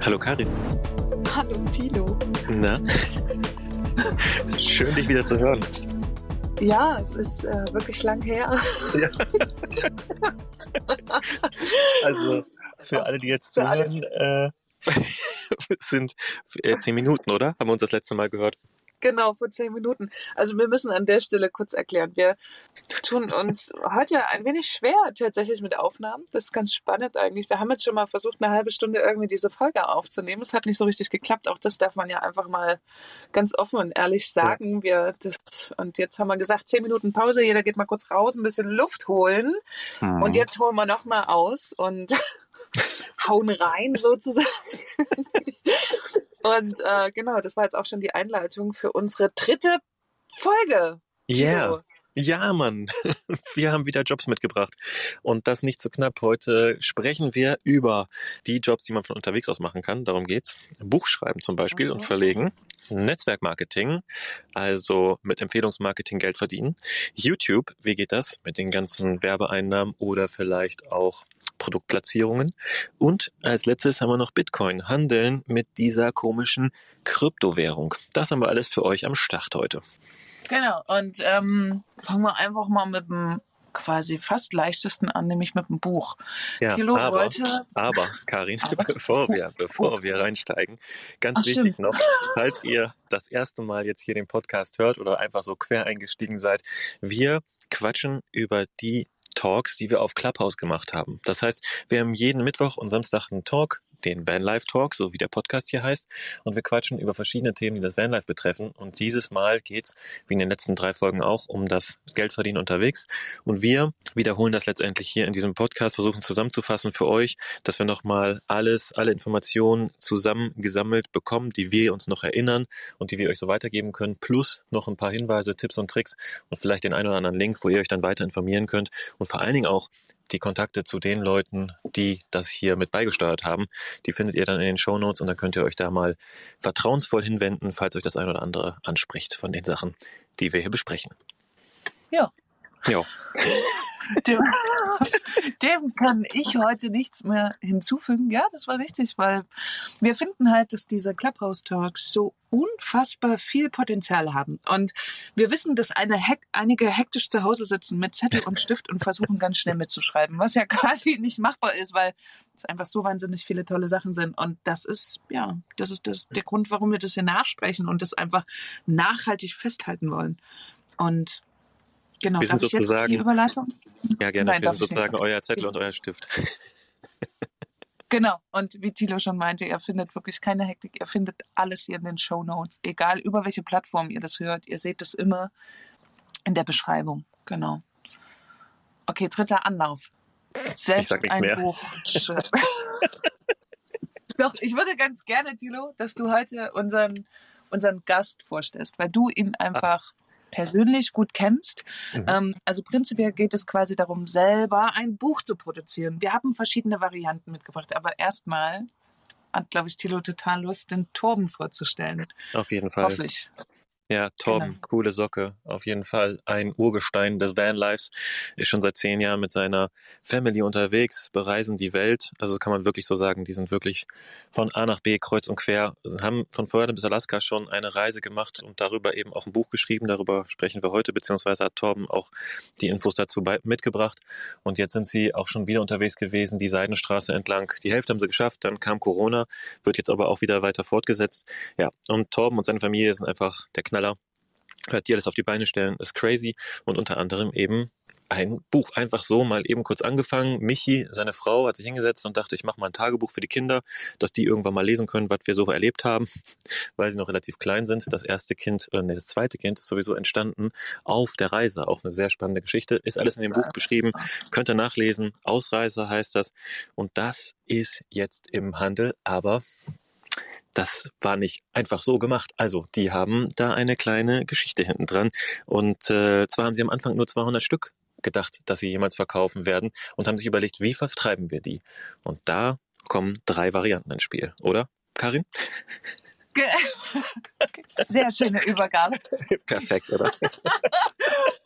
Hallo Karin. Hallo Tilo. Na? Schön, dich wieder zu hören. Ja, es ist äh, wirklich lang her. Ja. also für alle, die jetzt zuhören, äh, sind äh, zehn Minuten, oder? Haben wir uns das letzte Mal gehört? Genau, vor zehn Minuten. Also wir müssen an der Stelle kurz erklären. Wir tun uns heute ein wenig schwer tatsächlich mit Aufnahmen. Das ist ganz spannend eigentlich. Wir haben jetzt schon mal versucht, eine halbe Stunde irgendwie diese Folge aufzunehmen. Es hat nicht so richtig geklappt. Auch das darf man ja einfach mal ganz offen und ehrlich sagen. Wir das, und jetzt haben wir gesagt, zehn Minuten Pause. Jeder geht mal kurz raus, ein bisschen Luft holen. Mhm. Und jetzt holen wir noch mal aus und hauen rein sozusagen. Und äh, genau, das war jetzt auch schon die Einleitung für unsere dritte Folge. Ja. Yeah. Ja, Mann. Wir haben wieder Jobs mitgebracht. Und das nicht zu knapp. Heute sprechen wir über die Jobs, die man von unterwegs aus machen kann. Darum geht's. Buchschreiben zum Beispiel und verlegen. Netzwerkmarketing, also mit Empfehlungsmarketing Geld verdienen. YouTube, wie geht das mit den ganzen Werbeeinnahmen oder vielleicht auch Produktplatzierungen. Und als letztes haben wir noch Bitcoin, Handeln mit dieser komischen Kryptowährung. Das haben wir alles für euch am Start heute. Genau, und ähm, fangen wir einfach mal mit dem quasi fast leichtesten an, nämlich mit dem Buch. Ja, Thilo aber, wollte... aber Karin, aber, bevor, wir, bevor wir reinsteigen, ganz Ach, wichtig stimmt. noch, falls ihr das erste Mal jetzt hier den Podcast hört oder einfach so quer eingestiegen seid, wir quatschen über die Talks, die wir auf Clubhouse gemacht haben. Das heißt, wir haben jeden Mittwoch und Samstag einen Talk den Vanlife Talk, so wie der Podcast hier heißt. Und wir quatschen über verschiedene Themen, die das Vanlife betreffen. Und dieses Mal geht's, wie in den letzten drei Folgen auch, um das Geldverdienen unterwegs. Und wir wiederholen das letztendlich hier in diesem Podcast, versuchen zusammenzufassen für euch, dass wir nochmal alles, alle Informationen zusammengesammelt bekommen, die wir uns noch erinnern und die wir euch so weitergeben können, plus noch ein paar Hinweise, Tipps und Tricks und vielleicht den einen oder anderen Link, wo ihr euch dann weiter informieren könnt und vor allen Dingen auch die Kontakte zu den Leuten, die das hier mit beigesteuert haben, die findet ihr dann in den Show Notes und dann könnt ihr euch da mal vertrauensvoll hinwenden, falls euch das ein oder andere anspricht von den Sachen, die wir hier besprechen. Ja. Ja. dem, dem kann ich heute nichts mehr hinzufügen. Ja, das war richtig, weil wir finden halt, dass diese Clubhouse Talks so unfassbar viel Potenzial haben. Und wir wissen, dass eine Hek einige hektisch zu Hause sitzen mit Zettel und Stift und versuchen ganz schnell mitzuschreiben, was ja quasi nicht machbar ist, weil es einfach so wahnsinnig viele tolle Sachen sind. Und das ist, ja, das ist das, der Grund, warum wir das hier nachsprechen und das einfach nachhaltig festhalten wollen. Und Genau, wir sind sozusagen, die Überleitung? Ja, gerne. Nein, wir sind sozusagen nicht. euer Zettel und euer Stift. Genau. Und wie Thilo schon meinte, ihr findet wirklich keine Hektik. Ihr findet alles hier in den Show Notes. Egal über welche Plattform ihr das hört. Ihr seht das immer in der Beschreibung. Genau. Okay, dritter Anlauf. Selbst ein mehr. Buch. Doch, ich würde ganz gerne, Thilo, dass du heute unseren, unseren Gast vorstellst, weil du ihn einfach Ach persönlich gut kennst. Mhm. Ähm, also prinzipiell geht es quasi darum, selber ein Buch zu produzieren. Wir haben verschiedene Varianten mitgebracht, aber erstmal hat, glaube ich, Thilo total Lust, den Torben vorzustellen. Auf jeden Fall. Hoffentlich. Ja, Torben, genau. coole Socke. Auf jeden Fall ein Urgestein des Vanlives. Ist schon seit zehn Jahren mit seiner Family unterwegs, bereisen die Welt. Also kann man wirklich so sagen, die sind wirklich von A nach B kreuz und quer, haben von Florida bis Alaska schon eine Reise gemacht und darüber eben auch ein Buch geschrieben. Darüber sprechen wir heute, beziehungsweise hat Torben auch die Infos dazu mitgebracht. Und jetzt sind sie auch schon wieder unterwegs gewesen, die Seidenstraße entlang. Die Hälfte haben sie geschafft, dann kam Corona, wird jetzt aber auch wieder weiter fortgesetzt. Ja, und Torben und seine Familie sind einfach der Knall Knaller, die alles auf die Beine stellen, ist crazy und unter anderem eben ein Buch einfach so mal eben kurz angefangen. Michi, seine Frau, hat sich hingesetzt und dachte, ich mache mal ein Tagebuch für die Kinder, dass die irgendwann mal lesen können, was wir so erlebt haben, weil sie noch relativ klein sind. Das erste Kind, äh, das zweite Kind ist sowieso entstanden auf der Reise. Auch eine sehr spannende Geschichte. Ist alles in dem Buch beschrieben. Könnt ihr nachlesen. Ausreise heißt das. Und das ist jetzt im Handel, aber das war nicht einfach so gemacht. Also, die haben da eine kleine Geschichte hinten dran. Und äh, zwar haben sie am Anfang nur 200 Stück gedacht, dass sie jemals verkaufen werden und haben sich überlegt, wie vertreiben wir die? Und da kommen drei Varianten ins Spiel, oder, Karin? Sehr schöne Übergabe. Perfekt, oder?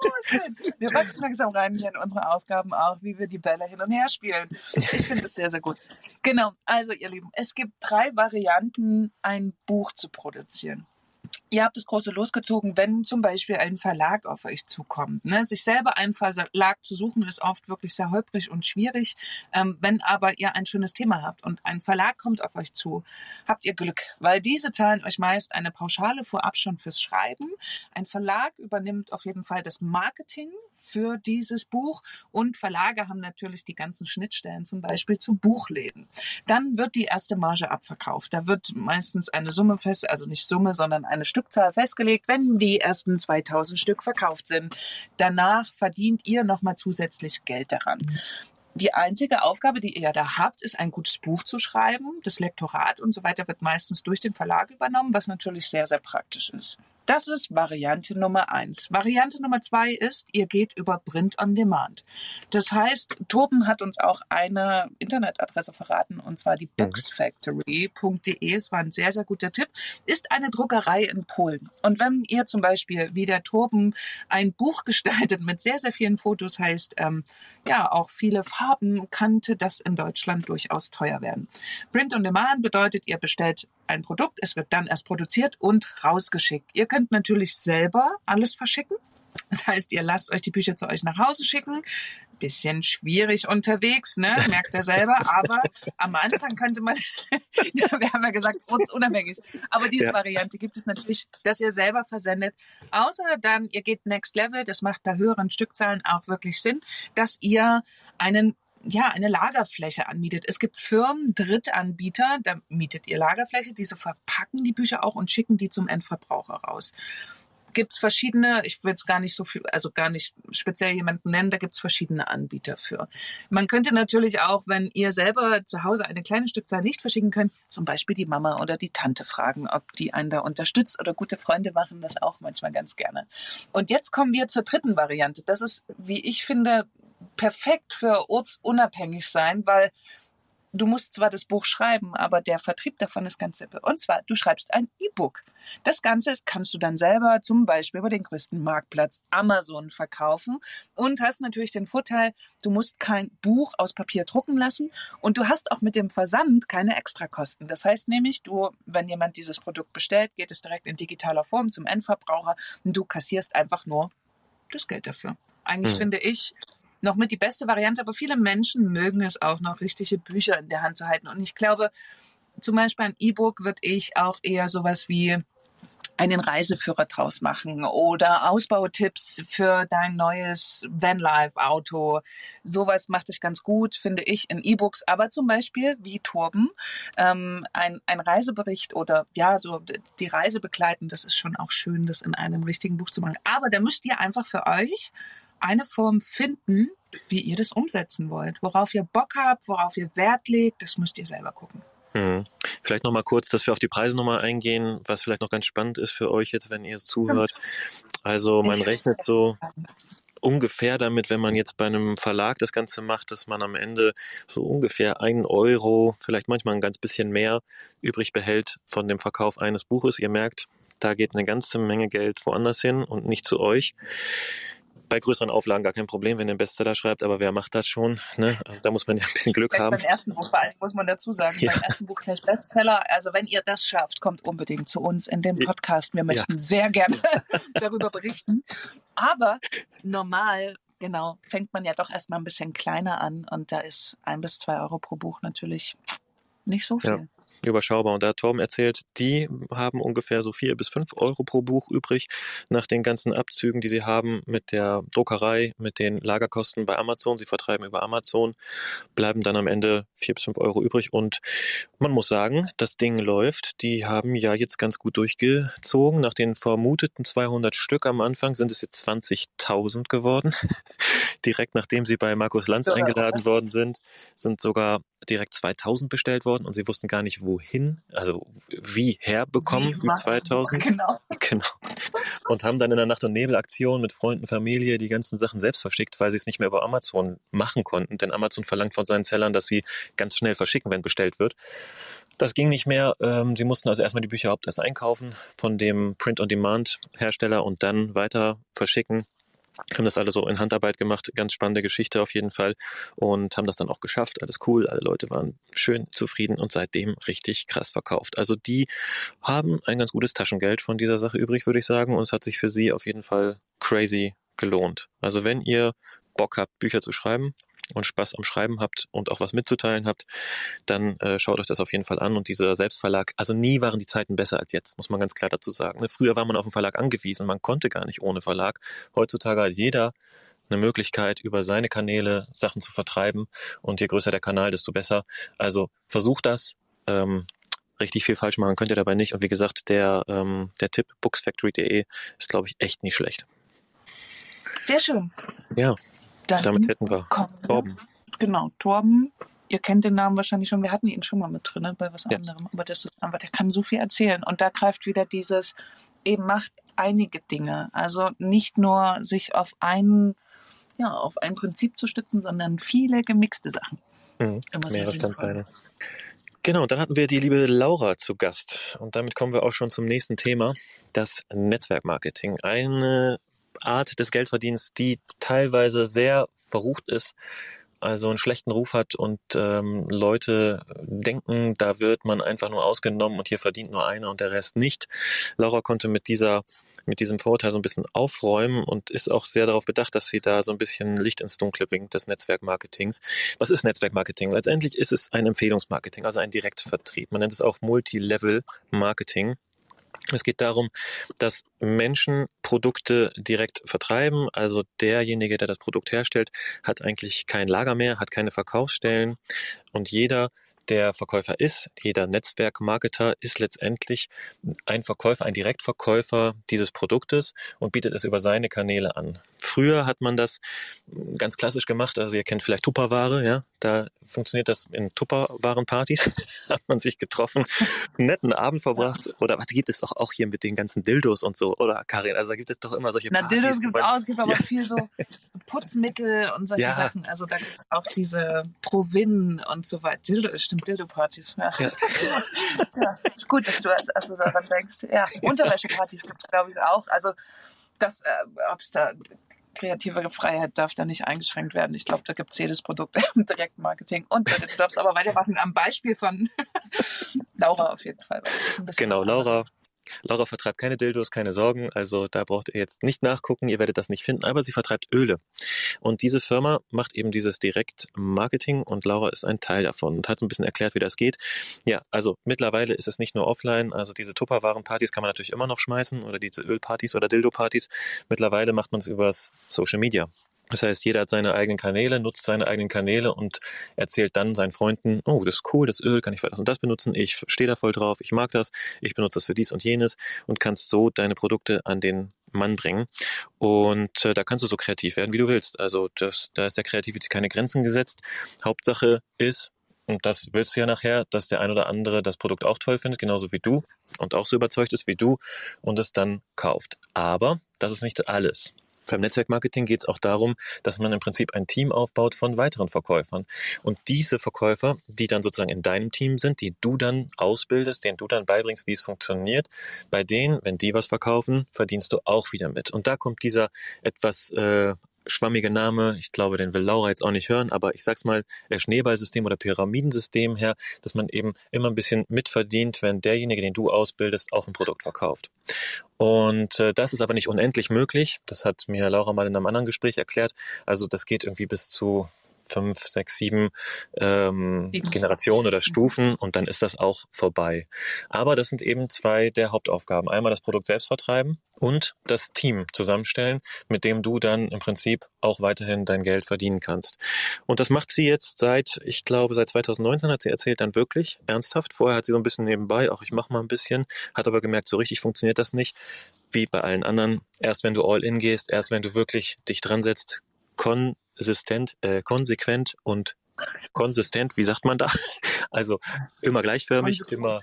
oh, schön. Wir wachsen langsam rein hier in unsere Aufgaben auch, wie wir die Bälle hin und her spielen. Ich finde es sehr, sehr gut. Genau, also ihr Lieben, es gibt drei Varianten, ein Buch zu produzieren ihr habt das große losgezogen, wenn zum Beispiel ein Verlag auf euch zukommt. Ne? Sich selber einen Verlag zu suchen, ist oft wirklich sehr holprig und schwierig. Ähm, wenn aber ihr ein schönes Thema habt und ein Verlag kommt auf euch zu, habt ihr Glück, weil diese zahlen euch meist eine Pauschale vorab schon fürs Schreiben. Ein Verlag übernimmt auf jeden Fall das Marketing für dieses Buch und Verlage haben natürlich die ganzen Schnittstellen zum Beispiel zu Buchläden. Dann wird die erste Marge abverkauft. Da wird meistens eine Summe fest, also nicht Summe, sondern eine Stück Stückzahl festgelegt, wenn die ersten 2000 Stück verkauft sind. Danach verdient ihr nochmal zusätzlich Geld daran. Die einzige Aufgabe, die ihr da habt, ist ein gutes Buch zu schreiben. Das Lektorat und so weiter wird meistens durch den Verlag übernommen, was natürlich sehr, sehr praktisch ist. Das ist Variante Nummer eins. Variante Nummer zwei ist, ihr geht über Print on Demand. Das heißt, Toben hat uns auch eine Internetadresse verraten, und zwar die mhm. boxfactory.de. Es war ein sehr, sehr guter Tipp. Ist eine Druckerei in Polen. Und wenn ihr zum Beispiel, wie der Toben, ein Buch gestaltet mit sehr, sehr vielen Fotos, heißt, ähm, ja, auch viele Farben, könnte das in Deutschland durchaus teuer werden. Print on Demand bedeutet, ihr bestellt ein Produkt, es wird dann erst produziert und rausgeschickt. Ihr könnt natürlich selber alles verschicken. Das heißt, ihr lasst euch die Bücher zu euch nach Hause schicken. Bisschen schwierig unterwegs, ne? Merkt ihr selber. Aber am Anfang könnte man, wir haben ja gesagt, unabhängig. Aber diese ja. Variante gibt es natürlich, dass ihr selber versendet. Außer dann, ihr geht Next Level. Das macht bei höheren Stückzahlen auch wirklich Sinn, dass ihr einen ja, eine Lagerfläche anmietet. Es gibt Firmen, Drittanbieter, da mietet ihr Lagerfläche, diese verpacken die Bücher auch und schicken die zum Endverbraucher raus. Gibt es verschiedene, ich will es gar nicht so viel, also gar nicht speziell jemanden nennen, da gibt es verschiedene Anbieter für. Man könnte natürlich auch, wenn ihr selber zu Hause eine kleine Stückzahl nicht verschicken könnt, zum Beispiel die Mama oder die Tante fragen, ob die einen da unterstützt oder gute Freunde machen das auch manchmal ganz gerne. Und jetzt kommen wir zur dritten Variante. Das ist, wie ich finde, perfekt für ortsunabhängig sein, weil du musst zwar das Buch schreiben, aber der Vertrieb davon ist ganz simpel. Und zwar, du schreibst ein E-Book. Das Ganze kannst du dann selber zum Beispiel über den größten Marktplatz Amazon verkaufen und hast natürlich den Vorteil, du musst kein Buch aus Papier drucken lassen und du hast auch mit dem Versand keine Extrakosten. Das heißt nämlich, du, wenn jemand dieses Produkt bestellt, geht es direkt in digitaler Form zum Endverbraucher und du kassierst einfach nur das Geld dafür. Eigentlich hm. finde ich, noch mit die beste Variante, aber viele Menschen mögen es auch noch, richtige Bücher in der Hand zu halten. Und ich glaube, zum Beispiel ein E-Book würde ich auch eher sowas wie einen Reiseführer draus machen oder Ausbautipps für dein neues Vanlife-Auto. Sowas macht sich ganz gut, finde ich, in E-Books. Aber zum Beispiel wie Turben, ähm, ein, ein Reisebericht oder ja, so die Reise begleiten, das ist schon auch schön, das in einem richtigen Buch zu machen. Aber da müsst ihr einfach für euch eine Form finden, wie ihr das umsetzen wollt. Worauf ihr Bock habt, worauf ihr Wert legt, das müsst ihr selber gucken. Hm. Vielleicht nochmal kurz, dass wir auf die Preise nochmal eingehen, was vielleicht noch ganz spannend ist für euch jetzt, wenn ihr es zuhört. Also man rechnet so ungefähr damit, wenn man jetzt bei einem Verlag das Ganze macht, dass man am Ende so ungefähr einen Euro, vielleicht manchmal ein ganz bisschen mehr übrig behält von dem Verkauf eines Buches. Ihr merkt, da geht eine ganze Menge Geld woanders hin und nicht zu euch bei größeren Auflagen gar kein Problem, wenn ihr einen Bestseller schreibt, aber wer macht das schon? Ne? Also da muss man ja ein bisschen Glück haben. Beim ersten Buch vor allem muss man dazu sagen, ja. beim ersten Buch gleich Bestseller. Also wenn ihr das schafft, kommt unbedingt zu uns in dem Podcast. Wir möchten ja. sehr gerne darüber berichten. Aber normal genau, fängt man ja doch erstmal ein bisschen kleiner an und da ist ein bis zwei Euro pro Buch natürlich nicht so viel. Ja überschaubar. Und da hat Torben erzählt, die haben ungefähr so vier bis fünf Euro pro Buch übrig nach den ganzen Abzügen, die sie haben mit der Druckerei, mit den Lagerkosten bei Amazon. Sie vertreiben über Amazon, bleiben dann am Ende vier bis fünf Euro übrig. Und man muss sagen, das Ding läuft. Die haben ja jetzt ganz gut durchgezogen. Nach den vermuteten 200 Stück am Anfang sind es jetzt 20.000 geworden. Direkt nachdem sie bei Markus Lanz eingeladen worden sind, sind sogar direkt 2000 bestellt worden und sie wussten gar nicht, wohin, also wie herbekommen die 2000. Genau. genau. Und haben dann in der Nacht- und Nebel-Aktion mit Freunden, Familie die ganzen Sachen selbst verschickt, weil sie es nicht mehr über Amazon machen konnten. Denn Amazon verlangt von seinen Sellern, dass sie ganz schnell verschicken, wenn bestellt wird. Das ging nicht mehr. Ähm, sie mussten also erstmal die Bücher überhaupt erst einkaufen von dem Print-on-Demand-Hersteller und dann weiter verschicken haben das alle so in Handarbeit gemacht, ganz spannende Geschichte auf jeden Fall. Und haben das dann auch geschafft, alles cool, alle Leute waren schön zufrieden und seitdem richtig krass verkauft. Also die haben ein ganz gutes Taschengeld von dieser Sache übrig, würde ich sagen. Und es hat sich für sie auf jeden Fall crazy gelohnt. Also wenn ihr Bock habt, Bücher zu schreiben, und Spaß am Schreiben habt und auch was mitzuteilen habt, dann äh, schaut euch das auf jeden Fall an. Und dieser Selbstverlag, also nie waren die Zeiten besser als jetzt, muss man ganz klar dazu sagen. Ne? Früher war man auf den Verlag angewiesen, man konnte gar nicht ohne Verlag. Heutzutage hat jeder eine Möglichkeit, über seine Kanäle Sachen zu vertreiben. Und je größer der Kanal, desto besser. Also versucht das. Ähm, richtig viel falsch machen könnt ihr dabei nicht. Und wie gesagt, der, ähm, der Tipp booksfactory.de ist, glaube ich, echt nicht schlecht. Sehr schön. Ja. Dann Damit hätten wir Torben. Genau, Torben. Ihr kennt den Namen wahrscheinlich schon. Wir hatten ihn schon mal mit drin ne, bei was ja. anderem. Aber, das ist, aber der kann so viel erzählen. Und da greift wieder dieses, eben macht einige Dinge. Also nicht nur sich auf ein, ja, auf ein Prinzip zu stützen, sondern viele gemixte Sachen. Mhm. Immer Mehrere Standbeine. Genau, dann hatten wir die liebe Laura zu Gast. Und damit kommen wir auch schon zum nächsten Thema, das Netzwerkmarketing. Eine Art des Geldverdienens, die teilweise sehr verrucht ist, also einen schlechten Ruf hat und ähm, Leute denken, da wird man einfach nur ausgenommen und hier verdient nur einer und der Rest nicht. Laura konnte mit dieser mit diesem Vorurteil so ein bisschen aufräumen und ist auch sehr darauf bedacht, dass sie da so ein bisschen Licht ins Dunkle bringt des Netzwerkmarketings. Was ist Netzwerkmarketing? Letztendlich ist es ein Empfehlungsmarketing, also ein Direktvertrieb. Man nennt es auch Multilevel-Marketing. Es geht darum, dass Menschen Produkte direkt vertreiben. Also derjenige, der das Produkt herstellt, hat eigentlich kein Lager mehr, hat keine Verkaufsstellen und jeder der Verkäufer ist. Jeder Netzwerkmarketer ist letztendlich ein Verkäufer, ein Direktverkäufer dieses Produktes und bietet es über seine Kanäle an. Früher hat man das ganz klassisch gemacht, also ihr kennt vielleicht Tupperware, ja, da funktioniert das in Tupperwarenpartys, hat man sich getroffen, einen netten Abend verbracht oder was gibt es auch, auch hier mit den ganzen Dildos und so, oder Karin, also da gibt es doch immer solche Na, Partys. Dildos gibt es auch, es gibt aber ja. viel so Putzmittel und solche ja. Sachen, also da gibt es auch diese Provin und so weiter. Dildo ist stimmt, Dildo-Partys. Ja. Ja. ja. Gut, dass du als erstes daran denkst. Ja, Unterwäschepartys gibt es, glaube ich, auch. Also, das, äh, ob es da kreative Freiheit darf da nicht eingeschränkt werden. Ich glaube, da gibt es jedes Produkt im Direktmarketing. Und du darfst aber weitermachen am Beispiel von Laura auf jeden Fall. Genau, Laura. Laura vertreibt keine Dildos, keine Sorgen, also da braucht ihr jetzt nicht nachgucken, ihr werdet das nicht finden, aber sie vertreibt Öle. Und diese Firma macht eben dieses Direktmarketing und Laura ist ein Teil davon und hat so ein bisschen erklärt, wie das geht. Ja, also mittlerweile ist es nicht nur offline, also diese Tupperwaren-Partys kann man natürlich immer noch schmeißen oder diese Ölpartys oder Dildo-Partys. Mittlerweile macht man es übers Social Media. Das heißt, jeder hat seine eigenen Kanäle, nutzt seine eigenen Kanäle und erzählt dann seinen Freunden, oh, das ist cool, das Öl kann ich für das und das benutzen, ich stehe da voll drauf, ich mag das, ich benutze das für dies und jenes und kannst so deine Produkte an den Mann bringen. Und äh, da kannst du so kreativ werden, wie du willst. Also das, da ist der Kreativität keine Grenzen gesetzt. Hauptsache ist, und das willst du ja nachher, dass der ein oder andere das Produkt auch toll findet, genauso wie du und auch so überzeugt ist wie du und es dann kauft. Aber das ist nicht alles. Beim Netzwerkmarketing geht es auch darum, dass man im Prinzip ein Team aufbaut von weiteren Verkäufern. Und diese Verkäufer, die dann sozusagen in deinem Team sind, die du dann ausbildest, denen du dann beibringst, wie es funktioniert, bei denen, wenn die was verkaufen, verdienst du auch wieder mit. Und da kommt dieser etwas äh, schwammige Name, ich glaube, den will Laura jetzt auch nicht hören, aber ich sag's mal, der Schneeballsystem oder Pyramidensystem her, dass man eben immer ein bisschen mitverdient, wenn derjenige, den du ausbildest, auch ein Produkt verkauft. Und äh, das ist aber nicht unendlich möglich. Das hat mir Laura mal in einem anderen Gespräch erklärt. Also das geht irgendwie bis zu fünf, sechs, sieben ähm, Generationen oder Stufen und dann ist das auch vorbei. Aber das sind eben zwei der Hauptaufgaben. Einmal das Produkt selbst vertreiben und das Team zusammenstellen, mit dem du dann im Prinzip auch weiterhin dein Geld verdienen kannst. Und das macht sie jetzt seit, ich glaube, seit 2019 hat sie erzählt, dann wirklich ernsthaft. Vorher hat sie so ein bisschen nebenbei, auch ich mache mal ein bisschen, hat aber gemerkt, so richtig funktioniert das nicht wie bei allen anderen. Erst wenn du all in gehst, erst wenn du wirklich dich dran setzt, konsistent, äh, konsequent und konsistent, wie sagt man da? Also immer gleichförmig, Konsequent. immer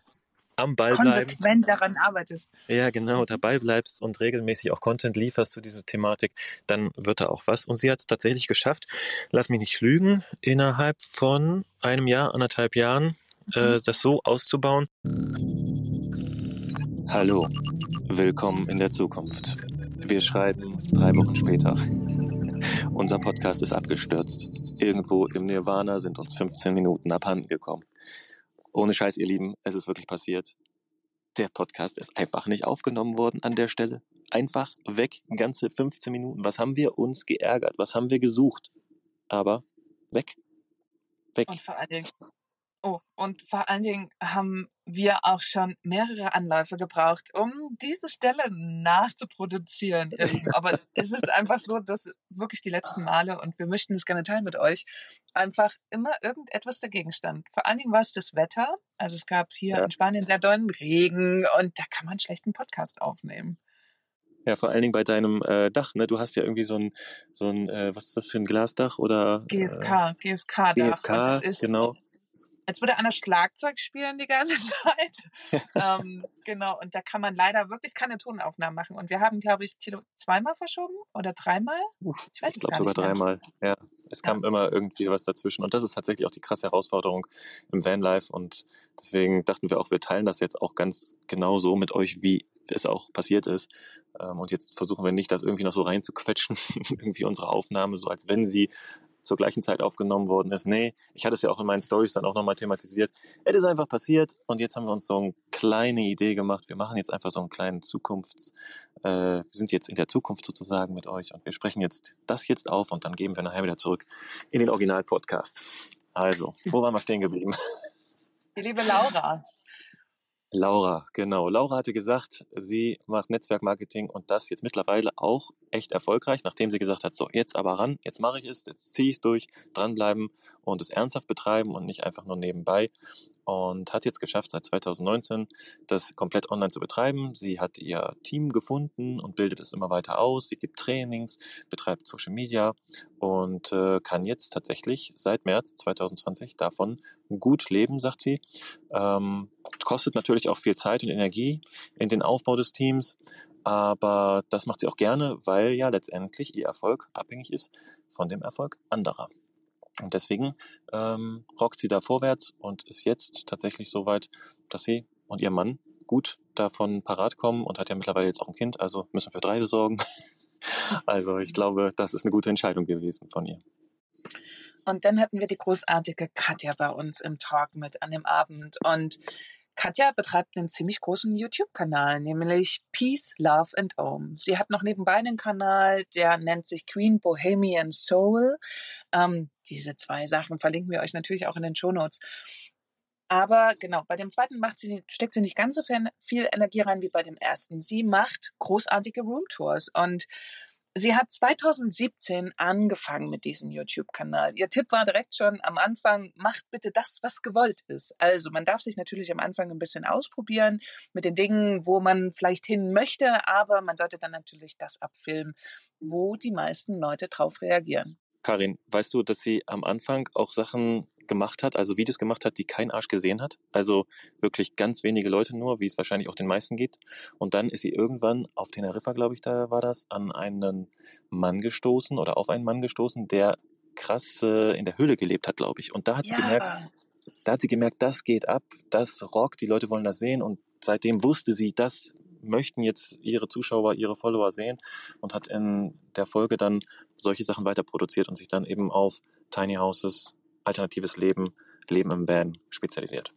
am Ball bleiben. Konsequent daran arbeitest. Ja, genau, dabei bleibst und regelmäßig auch Content lieferst zu dieser Thematik, dann wird da auch was. Und sie hat es tatsächlich geschafft, lass mich nicht lügen, innerhalb von einem Jahr, anderthalb Jahren äh, das so auszubauen. Hallo, willkommen in der Zukunft. Wir schreiben drei Wochen später. Unser Podcast ist abgestürzt. Irgendwo im Nirvana sind uns 15 Minuten abhanden gekommen. Ohne Scheiß, ihr Lieben, es ist wirklich passiert. Der Podcast ist einfach nicht aufgenommen worden an der Stelle. Einfach weg, ganze 15 Minuten. Was haben wir uns geärgert? Was haben wir gesucht? Aber weg. Weg. Und vor allen Dingen, oh, und vor allen Dingen haben wir auch schon mehrere Anläufe gebraucht, um diese Stelle nachzuproduzieren. Aber es ist einfach so, dass wirklich die letzten Male, und wir möchten es gerne teilen mit euch, einfach immer irgendetwas dagegen stand. Vor allen Dingen war es das Wetter. Also es gab hier ja. in Spanien sehr dollen Regen und da kann man schlecht einen Podcast aufnehmen. Ja, vor allen Dingen bei deinem äh, Dach, ne? Du hast ja irgendwie so ein, so ein äh, was ist das für ein Glasdach oder? GFK, äh, GFK-Dach. GFK, ist, genau. Jetzt würde einer Schlagzeug spielen die ganze Zeit. ähm, genau, und da kann man leider wirklich keine Tonaufnahmen machen. Und wir haben, glaube ich, Tilo zweimal verschoben oder dreimal? Ich weiß ich glaube sogar dreimal. Ja, es kam ja. immer irgendwie was dazwischen. Und das ist tatsächlich auch die krasse Herausforderung im Vanlife. Und deswegen dachten wir auch, wir teilen das jetzt auch ganz genau so mit euch, wie es auch passiert ist. Ähm, und jetzt versuchen wir nicht, das irgendwie noch so reinzuquetschen, irgendwie unsere Aufnahme, so als wenn sie zur gleichen Zeit aufgenommen worden ist. Nee, ich hatte es ja auch in meinen Stories dann auch nochmal thematisiert. Es ist einfach passiert und jetzt haben wir uns so eine kleine Idee gemacht. Wir machen jetzt einfach so einen kleinen Zukunfts, äh, wir sind jetzt in der Zukunft sozusagen mit euch und wir sprechen jetzt das jetzt auf und dann geben wir nachher wieder zurück in den Original-Podcast. Also, wo waren wir stehen geblieben? Die liebe Laura. Laura, genau. Laura hatte gesagt, sie macht Netzwerkmarketing und das jetzt mittlerweile auch echt erfolgreich, nachdem sie gesagt hat, so jetzt aber ran, jetzt mache ich es, jetzt ziehe ich es durch, dranbleiben und es ernsthaft betreiben und nicht einfach nur nebenbei. Und hat jetzt geschafft, seit 2019 das komplett online zu betreiben. Sie hat ihr Team gefunden und bildet es immer weiter aus. Sie gibt Trainings, betreibt Social Media und äh, kann jetzt tatsächlich seit März 2020 davon gut leben, sagt sie. Ähm, kostet natürlich auch viel Zeit und Energie in den Aufbau des Teams, aber das macht sie auch gerne, weil ja letztendlich ihr Erfolg abhängig ist von dem Erfolg anderer. Und deswegen ähm, rockt sie da vorwärts und ist jetzt tatsächlich so weit, dass sie und ihr Mann gut davon parat kommen und hat ja mittlerweile jetzt auch ein Kind, also müssen für drei sorgen. also ich glaube, das ist eine gute Entscheidung gewesen von ihr. Und dann hatten wir die großartige Katja bei uns im Talk mit an dem Abend. Und Katja betreibt einen ziemlich großen YouTube-Kanal, nämlich Peace, Love and Home. Sie hat noch nebenbei einen Kanal, der nennt sich Queen Bohemian Soul. Ähm, diese zwei Sachen verlinken wir euch natürlich auch in den Show Notes. Aber genau, bei dem zweiten macht sie, steckt sie nicht ganz so viel Energie rein wie bei dem ersten. Sie macht großartige Roomtours und Sie hat 2017 angefangen mit diesem YouTube-Kanal. Ihr Tipp war direkt schon am Anfang, macht bitte das, was gewollt ist. Also man darf sich natürlich am Anfang ein bisschen ausprobieren mit den Dingen, wo man vielleicht hin möchte, aber man sollte dann natürlich das abfilmen, wo die meisten Leute drauf reagieren. Karin, weißt du, dass sie am Anfang auch Sachen gemacht hat, also Videos gemacht hat, die kein Arsch gesehen hat. Also wirklich ganz wenige Leute nur, wie es wahrscheinlich auch den meisten geht. Und dann ist sie irgendwann auf Teneriffa, glaube ich, da war das, an einen Mann gestoßen oder auf einen Mann gestoßen, der krass äh, in der Höhle gelebt hat, glaube ich. Und da hat sie ja. gemerkt, da hat sie gemerkt, das geht ab, das rockt, die Leute wollen das sehen und seitdem wusste sie, das möchten jetzt ihre Zuschauer, ihre Follower sehen und hat in der Folge dann solche Sachen weiter produziert und sich dann eben auf Tiny Houses, alternatives Leben, Leben im Van spezialisiert.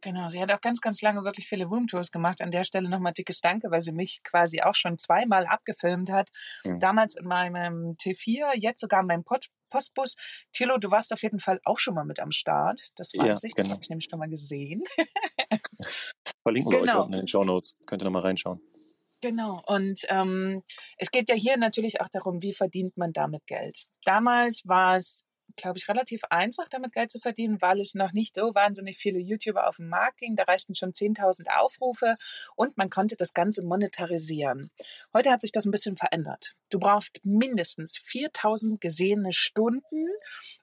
Genau, sie hat auch ganz, ganz lange wirklich viele Roomtours gemacht. An der Stelle nochmal dickes Danke, weil sie mich quasi auch schon zweimal abgefilmt hat. Mhm. Damals in meinem T4, jetzt sogar in meinem Pod Postbus. Thilo, du warst auf jeden Fall auch schon mal mit am Start. Das weiß ja, ich, das genau. habe ich nämlich schon mal gesehen. Verlinken wir genau. euch unten in den Show Notes. Könnt ihr nochmal reinschauen. Genau. Und ähm, es geht ja hier natürlich auch darum, wie verdient man damit Geld. Damals war es glaube ich, relativ einfach, damit Geld zu verdienen, weil es noch nicht so wahnsinnig viele YouTuber auf dem Markt ging. Da reichten schon 10.000 Aufrufe und man konnte das Ganze monetarisieren. Heute hat sich das ein bisschen verändert. Du brauchst mindestens 4.000 gesehene Stunden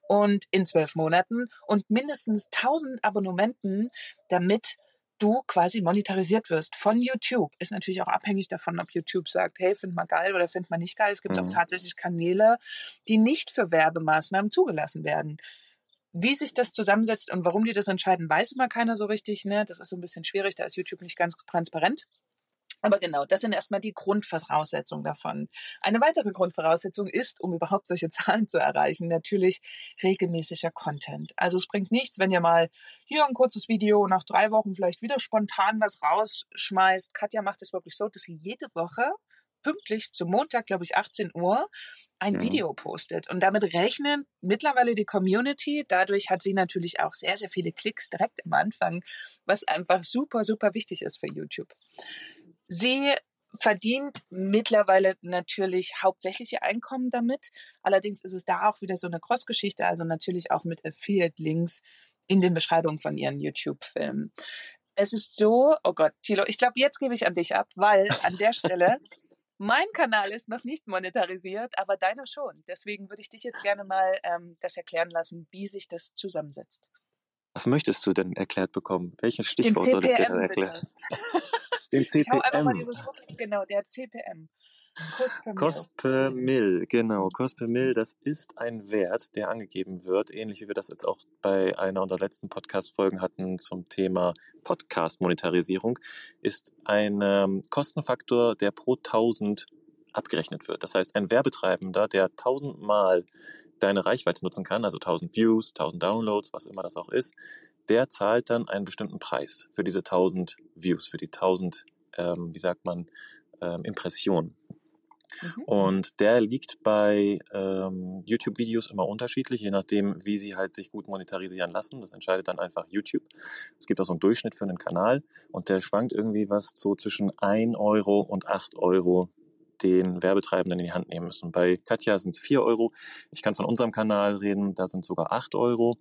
und in zwölf Monaten und mindestens 1.000 Abonnementen, damit du quasi monetarisiert wirst von YouTube. Ist natürlich auch abhängig davon, ob YouTube sagt, hey, find mal geil oder find mal nicht geil. Es gibt mhm. auch tatsächlich Kanäle, die nicht für Werbemaßnahmen zugelassen werden. Wie sich das zusammensetzt und warum die das entscheiden, weiß immer keiner so richtig. Ne? Das ist so ein bisschen schwierig, da ist YouTube nicht ganz transparent. Aber genau, das sind erstmal die Grundvoraussetzungen davon. Eine weitere Grundvoraussetzung ist, um überhaupt solche Zahlen zu erreichen, natürlich regelmäßiger Content. Also es bringt nichts, wenn ihr mal hier ein kurzes Video nach drei Wochen vielleicht wieder spontan was rausschmeißt. Katja macht es wirklich so, dass sie jede Woche pünktlich zum Montag, glaube ich, 18 Uhr ein ja. Video postet. Und damit rechnen mittlerweile die Community. Dadurch hat sie natürlich auch sehr, sehr viele Klicks direkt am Anfang, was einfach super, super wichtig ist für YouTube. Sie verdient mittlerweile natürlich hauptsächlich ihr Einkommen damit. Allerdings ist es da auch wieder so eine Cross-Geschichte, also natürlich auch mit Affiliate-Links in den Beschreibungen von ihren YouTube-Filmen. Es ist so, oh Gott, Thilo, ich glaube, jetzt gebe ich an dich ab, weil an der Stelle mein Kanal ist noch nicht monetarisiert, aber deiner schon. Deswegen würde ich dich jetzt gerne mal ähm, das erklären lassen, wie sich das zusammensetzt. Was möchtest du denn erklärt bekommen? Welches Stichwort soll ich dir erklären? Den CPM. Ich einfach mal dieses genau, der CPM. Cost per, Cost per Mill, genau. Cost per Mill, das ist ein Wert, der angegeben wird, ähnlich wie wir das jetzt auch bei einer unserer letzten Podcast-Folgen hatten zum Thema Podcast-Monetarisierung, ist ein ähm, Kostenfaktor, der pro 1000 abgerechnet wird. Das heißt, ein Werbetreibender, der 1000 Mal deine Reichweite nutzen kann, also 1000 Views, 1000 Downloads, was immer das auch ist, der zahlt dann einen bestimmten Preis für diese 1000 Views, für die 1000, ähm, wie sagt man, ähm, Impressionen. Mhm. Und der liegt bei ähm, YouTube-Videos immer unterschiedlich, je nachdem, wie sie halt sich gut monetarisieren lassen. Das entscheidet dann einfach YouTube. Es gibt auch so einen Durchschnitt für einen Kanal und der schwankt irgendwie was so zwischen 1 Euro und 8 Euro den Werbetreibenden in die Hand nehmen müssen. Bei Katja sind es 4 Euro. Ich kann von unserem Kanal reden, da sind sogar 8 Euro,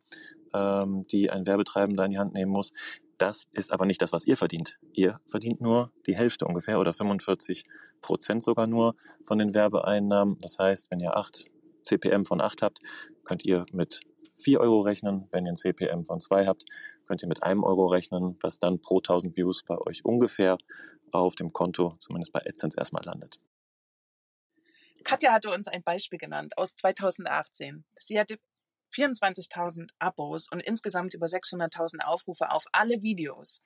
ähm, die ein Werbetreibender in die Hand nehmen muss. Das ist aber nicht das, was ihr verdient. Ihr verdient nur die Hälfte ungefähr oder 45 Prozent sogar nur von den Werbeeinnahmen. Das heißt, wenn ihr 8 CPM von 8 habt, könnt ihr mit 4 Euro rechnen. Wenn ihr ein CPM von 2 habt, könnt ihr mit einem Euro rechnen, was dann pro 1000 Views bei euch ungefähr auf dem Konto, zumindest bei AdSense, erstmal landet. Katja hatte uns ein Beispiel genannt aus 2018. Sie hatte 24.000 Abos und insgesamt über 600.000 Aufrufe auf alle Videos.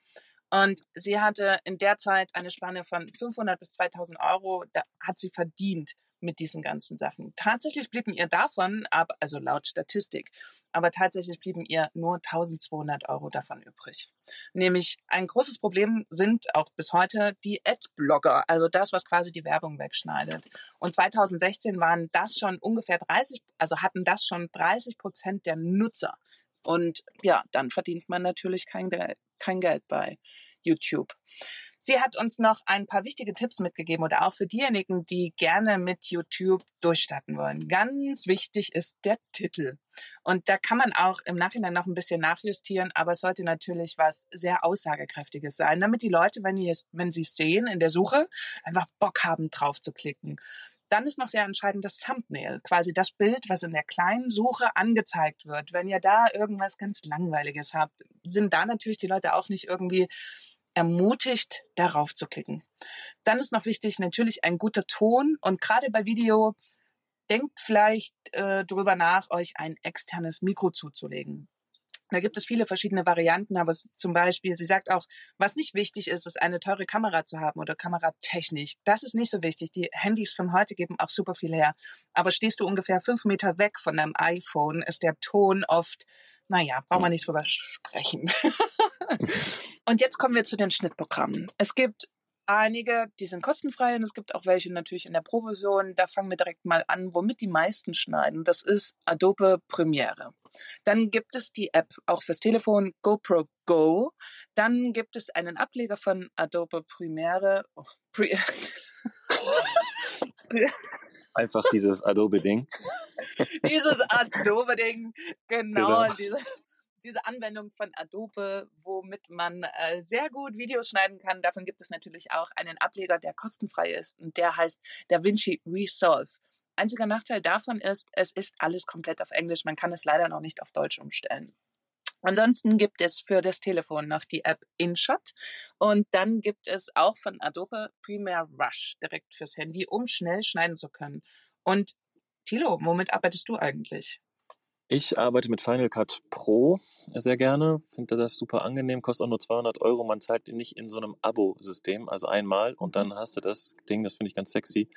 Und sie hatte in der Zeit eine Spanne von 500 bis 2000 Euro, da hat sie verdient mit diesen ganzen Sachen. Tatsächlich blieben ihr davon ab, also laut Statistik, aber tatsächlich blieben ihr nur 1200 Euro davon übrig. Nämlich ein großes Problem sind auch bis heute die Adblogger, also das, was quasi die Werbung wegschneidet. Und 2016 waren das schon ungefähr 30, also hatten das schon 30 Prozent der Nutzer. Und ja, dann verdient man natürlich kein, kein Geld bei YouTube. Sie hat uns noch ein paar wichtige Tipps mitgegeben oder auch für diejenigen, die gerne mit YouTube durchstarten wollen. Ganz wichtig ist der Titel. Und da kann man auch im Nachhinein noch ein bisschen nachjustieren, aber es sollte natürlich was sehr aussagekräftiges sein, damit die Leute, wenn, die wenn sie es sehen in der Suche, einfach Bock haben, drauf zu klicken. Dann ist noch sehr entscheidend das Thumbnail, quasi das Bild, was in der kleinen Suche angezeigt wird. Wenn ihr da irgendwas ganz Langweiliges habt, sind da natürlich die Leute auch nicht irgendwie ermutigt, darauf zu klicken. Dann ist noch wichtig natürlich ein guter Ton und gerade bei Video denkt vielleicht äh, darüber nach, euch ein externes Mikro zuzulegen. Da gibt es viele verschiedene Varianten, aber zum Beispiel, sie sagt auch, was nicht wichtig ist, ist eine teure Kamera zu haben oder Kameratechnik. Das ist nicht so wichtig. Die Handys von heute geben auch super viel her. Aber stehst du ungefähr fünf Meter weg von deinem iPhone, ist der Ton oft, naja, brauchen wir nicht drüber sprechen. und jetzt kommen wir zu den Schnittprogrammen. Es gibt einige, die sind kostenfrei und es gibt auch welche natürlich in der Provision. Da fangen wir direkt mal an, womit die meisten schneiden. Das ist Adobe Premiere. Dann gibt es die App auch fürs Telefon GoPro Go. Dann gibt es einen Ableger von Adobe Premiere. Oh, Pre Einfach dieses Adobe-Ding. dieses Adobe-Ding, genau. genau. Diese, diese Anwendung von Adobe, womit man äh, sehr gut Videos schneiden kann. Davon gibt es natürlich auch einen Ableger, der kostenfrei ist und der heißt DaVinci Resolve. Einziger Nachteil davon ist, es ist alles komplett auf Englisch. Man kann es leider noch nicht auf Deutsch umstellen. Ansonsten gibt es für das Telefon noch die App InShot und dann gibt es auch von Adobe Premiere Rush direkt fürs Handy, um schnell schneiden zu können. Und Tilo, womit arbeitest du eigentlich? Ich arbeite mit Final Cut Pro sehr gerne, finde das super angenehm, kostet auch nur 200 Euro. Man zahlt nicht in so einem Abo-System, also einmal und dann hast du das Ding, das finde ich ganz sexy.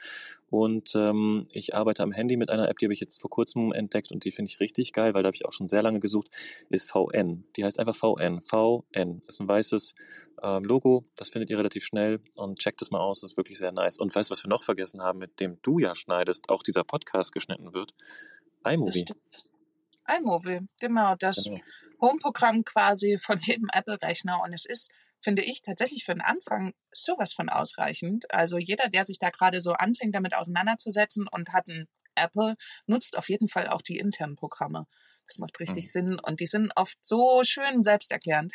Und ähm, ich arbeite am Handy mit einer App, die habe ich jetzt vor kurzem entdeckt und die finde ich richtig geil, weil da habe ich auch schon sehr lange gesucht, ist VN. Die heißt einfach VN. VN ist ein weißes ähm, Logo, das findet ihr relativ schnell und checkt es mal aus, das ist wirklich sehr nice. Und weißt du, was wir noch vergessen haben, mit dem du ja schneidest, auch dieser Podcast geschnitten wird? iMovie iMovie, genau, das genau. Home-Programm quasi von jedem Apple-Rechner. Und es ist, finde ich, tatsächlich für den Anfang sowas von ausreichend. Also jeder, der sich da gerade so anfängt, damit auseinanderzusetzen und hat ein Apple, nutzt auf jeden Fall auch die internen Programme. Das macht richtig mhm. Sinn und die sind oft so schön selbsterklärend.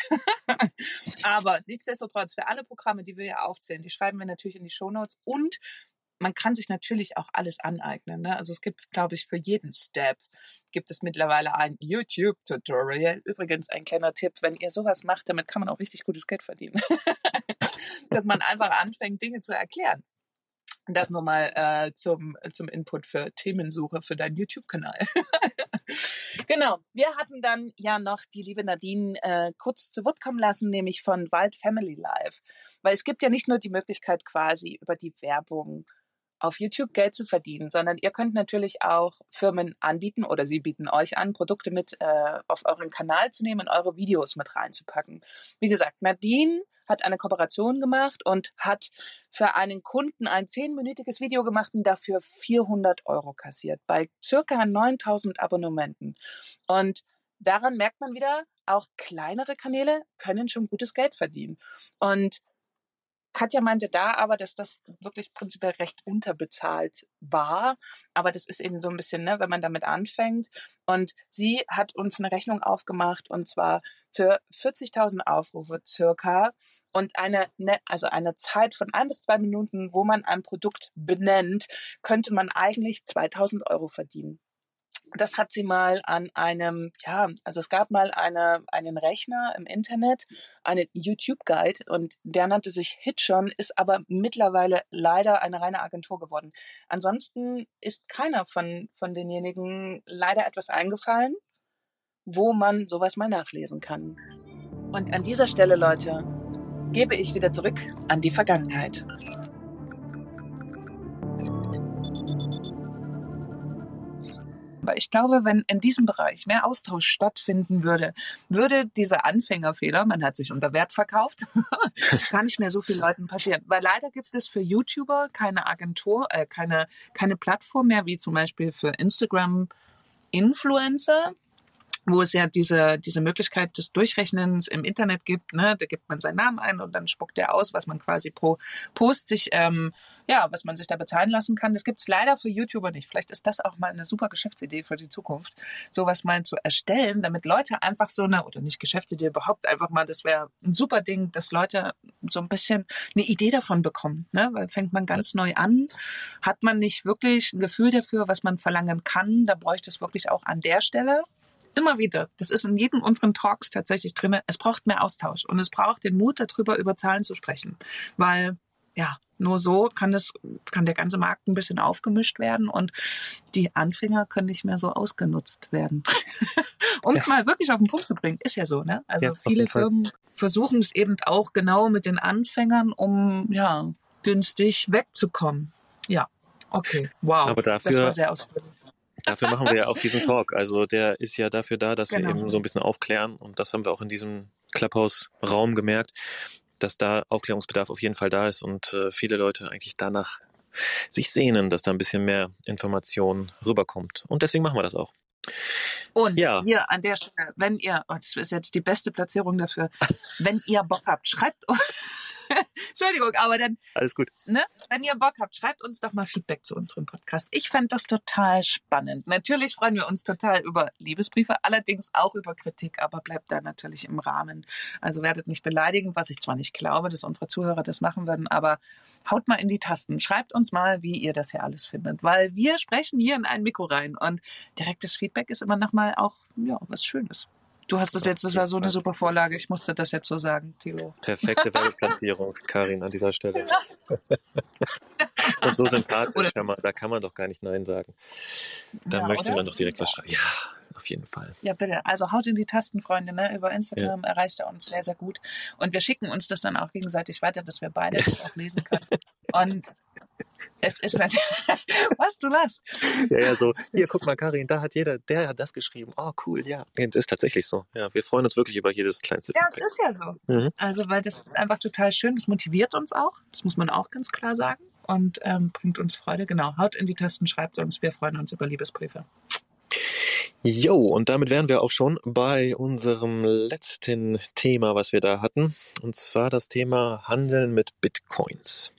Aber nichtsdestotrotz, für alle Programme, die wir hier aufzählen, die schreiben wir natürlich in die Shownotes und man kann sich natürlich auch alles aneignen. Ne? Also es gibt, glaube ich, für jeden Step gibt es mittlerweile ein YouTube-Tutorial. Übrigens ein kleiner Tipp, wenn ihr sowas macht, damit kann man auch richtig gutes Geld verdienen. Dass man einfach anfängt, Dinge zu erklären. Das nochmal äh, zum, zum Input für Themensuche für deinen YouTube-Kanal. genau. Wir hatten dann ja noch die liebe Nadine äh, kurz zu Wort kommen lassen, nämlich von Wild Family Live. Weil es gibt ja nicht nur die Möglichkeit quasi über die Werbung auf YouTube Geld zu verdienen, sondern ihr könnt natürlich auch Firmen anbieten oder sie bieten euch an, Produkte mit äh, auf euren Kanal zu nehmen und eure Videos mit reinzupacken. Wie gesagt, Nadine hat eine Kooperation gemacht und hat für einen Kunden ein zehnminütiges Video gemacht und dafür 400 Euro kassiert bei circa 9000 Abonnementen. Und daran merkt man wieder, auch kleinere Kanäle können schon gutes Geld verdienen. Und Katja meinte da aber, dass das wirklich prinzipiell recht unterbezahlt war. Aber das ist eben so ein bisschen, ne, wenn man damit anfängt. Und sie hat uns eine Rechnung aufgemacht und zwar für 40.000 Aufrufe circa und eine, ne, also eine Zeit von ein bis zwei Minuten, wo man ein Produkt benennt, könnte man eigentlich 2.000 Euro verdienen das hat sie mal an einem, ja, also es gab mal eine, einen Rechner im Internet, einen YouTube-Guide und der nannte sich Hitchon, ist aber mittlerweile leider eine reine Agentur geworden. Ansonsten ist keiner von, von denjenigen leider etwas eingefallen, wo man sowas mal nachlesen kann. Und an dieser Stelle, Leute, gebe ich wieder zurück an die Vergangenheit. Aber ich glaube, wenn in diesem Bereich mehr Austausch stattfinden würde, würde dieser Anfängerfehler, man hat sich unter Wert verkauft, gar nicht mehr so vielen Leuten passieren. Weil leider gibt es für YouTuber keine Agentur, äh, keine, keine Plattform mehr, wie zum Beispiel für Instagram Influencer wo es ja diese, diese Möglichkeit des Durchrechnens im Internet gibt. Ne? Da gibt man seinen Namen ein und dann spuckt er aus, was man quasi pro Post sich, ähm, ja, was man sich da bezahlen lassen kann. Das gibt es leider für YouTuber nicht. Vielleicht ist das auch mal eine super Geschäftsidee für die Zukunft, sowas mal zu erstellen, damit Leute einfach so eine, oder nicht Geschäftsidee, überhaupt einfach mal, das wäre ein super Ding, dass Leute so ein bisschen eine Idee davon bekommen. Ne? Weil fängt man ganz neu an, hat man nicht wirklich ein Gefühl dafür, was man verlangen kann. Da bräuchte es wirklich auch an der Stelle immer wieder, das ist in jedem unseren Talks tatsächlich drin, es braucht mehr Austausch und es braucht den Mut darüber, über Zahlen zu sprechen, weil ja, nur so kann das, kann der ganze Markt ein bisschen aufgemischt werden und die Anfänger können nicht mehr so ausgenutzt werden. um es ja. mal wirklich auf den Punkt zu bringen, ist ja so, ne? Also ja, viele Firmen versuchen es eben auch genau mit den Anfängern, um ja günstig wegzukommen. Ja, okay, wow. Aber dafür, das war sehr ausführlich. Dafür machen wir ja auch diesen Talk. Also der ist ja dafür da, dass genau. wir eben so ein bisschen aufklären. Und das haben wir auch in diesem Clubhouse-Raum gemerkt, dass da Aufklärungsbedarf auf jeden Fall da ist und äh, viele Leute eigentlich danach sich sehnen, dass da ein bisschen mehr Information rüberkommt. Und deswegen machen wir das auch. Und ja. hier an der Stelle, wenn ihr, oh, das ist jetzt die beste Platzierung dafür, wenn ihr Bock habt, schreibt Entschuldigung, aber dann. Alles gut. Ne, wenn ihr Bock habt, schreibt uns doch mal Feedback zu unserem Podcast. Ich fände das total spannend. Natürlich freuen wir uns total über Liebesbriefe, allerdings auch über Kritik, aber bleibt da natürlich im Rahmen. Also werdet nicht beleidigen, was ich zwar nicht glaube, dass unsere Zuhörer das machen würden, aber haut mal in die Tasten. Schreibt uns mal, wie ihr das hier alles findet, weil wir sprechen hier in ein Mikro rein und direktes Feedback ist immer nochmal auch ja, was Schönes. Du hast das jetzt, das war so eine super Vorlage, ich musste das jetzt so sagen, Thilo. Perfekte Werbeplatzierung, Karin, an dieser Stelle. Und so sympathisch, Oder, da kann man doch gar nicht Nein sagen. Dann ja, möchte oder? man doch direkt was schreiben. Ja, auf jeden Fall. Ja, bitte. Also haut in die Tasten, Freunde. Ne? Über Instagram ja. erreicht er uns sehr, sehr gut. Und wir schicken uns das dann auch gegenseitig weiter, dass wir beide das auch lesen können. Und es ist natürlich. Was, du lachst? Ja, ja, so. Hier, guck mal, Karin, da hat jeder, der hat das geschrieben. Oh, cool, ja. Das ist tatsächlich so. Ja, wir freuen uns wirklich über jedes kleinste. Ja, es ist ja so. Mhm. Also, weil das ist einfach total schön. Das motiviert uns auch. Das muss man auch ganz klar sagen. Und ähm, bringt uns Freude. Genau. Haut in die Tasten, schreibt uns. Wir freuen uns über Liebesbriefe. Jo, und damit wären wir auch schon bei unserem letzten Thema, was wir da hatten. Und zwar das Thema Handeln mit Bitcoins.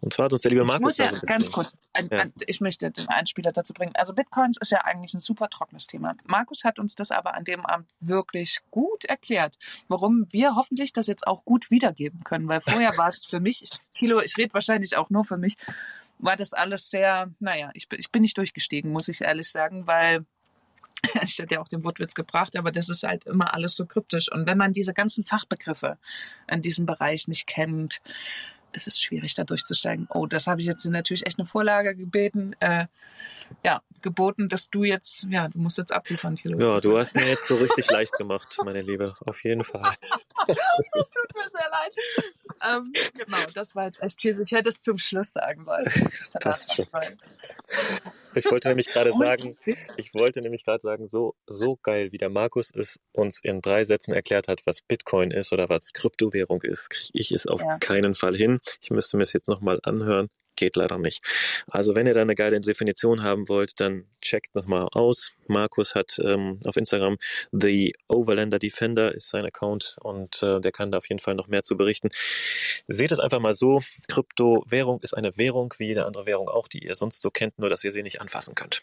Und zwar hat uns der liebe Markus. Ich muss ja so ganz kurz, ein, ja. ich möchte den Einspieler dazu bringen. Also Bitcoins ist ja eigentlich ein super trockenes Thema. Markus hat uns das aber an dem Abend wirklich gut erklärt, warum wir hoffentlich das jetzt auch gut wiedergeben können. Weil vorher war es für mich, ich, Kilo, ich rede wahrscheinlich auch nur für mich, war das alles sehr, naja, ich, ich bin nicht durchgestiegen, muss ich ehrlich sagen, weil ich hätte ja auch den Wortwitz gebracht, aber das ist halt immer alles so kryptisch. Und wenn man diese ganzen Fachbegriffe in diesem Bereich nicht kennt, es ist schwierig, da durchzusteigen. Oh, das habe ich jetzt natürlich echt eine Vorlage gebeten, äh, ja, geboten, dass du jetzt, ja, du musst jetzt abliefern, Thilo. Ja, du hast mir jetzt so richtig leicht gemacht, meine Liebe, auf jeden Fall. das tut mir sehr leid. Ähm, genau, das war jetzt echt viel. Ich hätte es zum Schluss sagen sollen. Das passt schon. Ich wollte nämlich gerade sagen, ich wollte nämlich gerade sagen, so, so geil, wie der Markus es uns in drei Sätzen erklärt hat, was Bitcoin ist oder was Kryptowährung ist, kriege ich es auf ja. keinen Fall hin. Ich müsste mir es jetzt nochmal anhören geht leider nicht. Also wenn ihr da eine geile Definition haben wollt, dann checkt das mal aus. Markus hat ähm, auf Instagram The Overlander Defender ist sein Account und äh, der kann da auf jeden Fall noch mehr zu berichten. Seht es einfach mal so, Kryptowährung ist eine Währung wie jede andere Währung auch, die ihr sonst so kennt, nur dass ihr sie nicht anfassen könnt.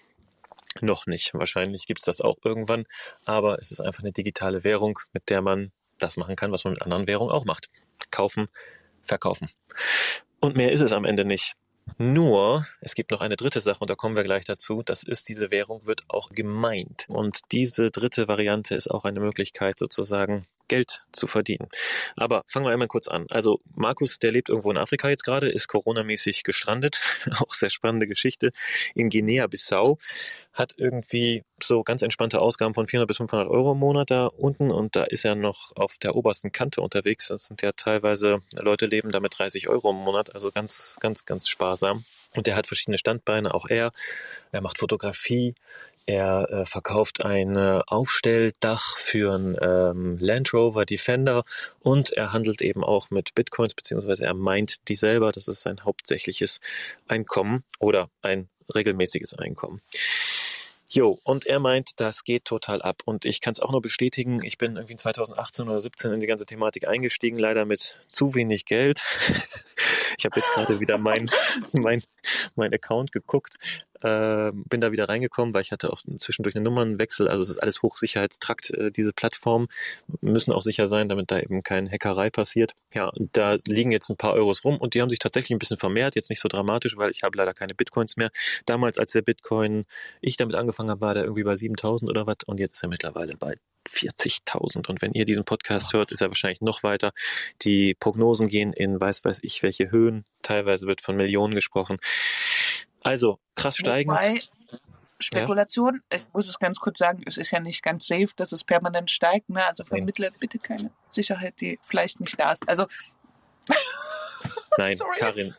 Noch nicht. Wahrscheinlich gibt es das auch irgendwann, aber es ist einfach eine digitale Währung, mit der man das machen kann, was man mit anderen Währungen auch macht. Kaufen, verkaufen. Und mehr ist es am Ende nicht. Nur, es gibt noch eine dritte Sache und da kommen wir gleich dazu. Das ist, diese Währung wird auch gemeint. Und diese dritte Variante ist auch eine Möglichkeit, sozusagen Geld zu verdienen. Aber fangen wir einmal kurz an. Also Markus, der lebt irgendwo in Afrika jetzt gerade, ist coronamäßig gestrandet. auch sehr spannende Geschichte. In Guinea-Bissau hat irgendwie so ganz entspannte Ausgaben von 400 bis 500 Euro im Monat da unten und da ist er noch auf der obersten Kante unterwegs. Das sind ja teilweise Leute leben da mit 30 Euro im Monat, also ganz, ganz, ganz sparsam. Und er hat verschiedene Standbeine, auch er. Er macht Fotografie, er äh, verkauft ein äh, Aufstelldach für einen ähm, Land Rover Defender und er handelt eben auch mit Bitcoins, beziehungsweise er meint die selber. Das ist sein hauptsächliches Einkommen oder ein regelmäßiges Einkommen. Jo, und er meint, das geht total ab. Und ich kann es auch nur bestätigen, ich bin irgendwie 2018 oder 17 in die ganze Thematik eingestiegen, leider mit zu wenig Geld. Ich habe jetzt gerade wieder mein, mein, mein Account geguckt, äh, bin da wieder reingekommen, weil ich hatte auch zwischendurch einen Nummernwechsel. Also es ist alles Hochsicherheitstrakt, äh, diese Plattformen müssen auch sicher sein, damit da eben keine Hackerei passiert. Ja, da liegen jetzt ein paar Euros rum und die haben sich tatsächlich ein bisschen vermehrt, jetzt nicht so dramatisch, weil ich habe leider keine Bitcoins mehr. Damals, als der Bitcoin, ich damit angefangen habe, war der irgendwie bei 7000 oder was und jetzt ist er mittlerweile bei 40.000. Und wenn ihr diesen Podcast hört, ist er wahrscheinlich noch weiter. Die Prognosen gehen in weiß weiß ich welche Höhen. Teilweise wird von Millionen gesprochen. Also krass steigend. Wobei, Spekulation, ja. ich muss es ganz kurz sagen, es ist ja nicht ganz safe, dass es permanent steigt. Ne? Also vermittle nee. bitte keine Sicherheit, die vielleicht nicht da ist. Also Nein, Karin,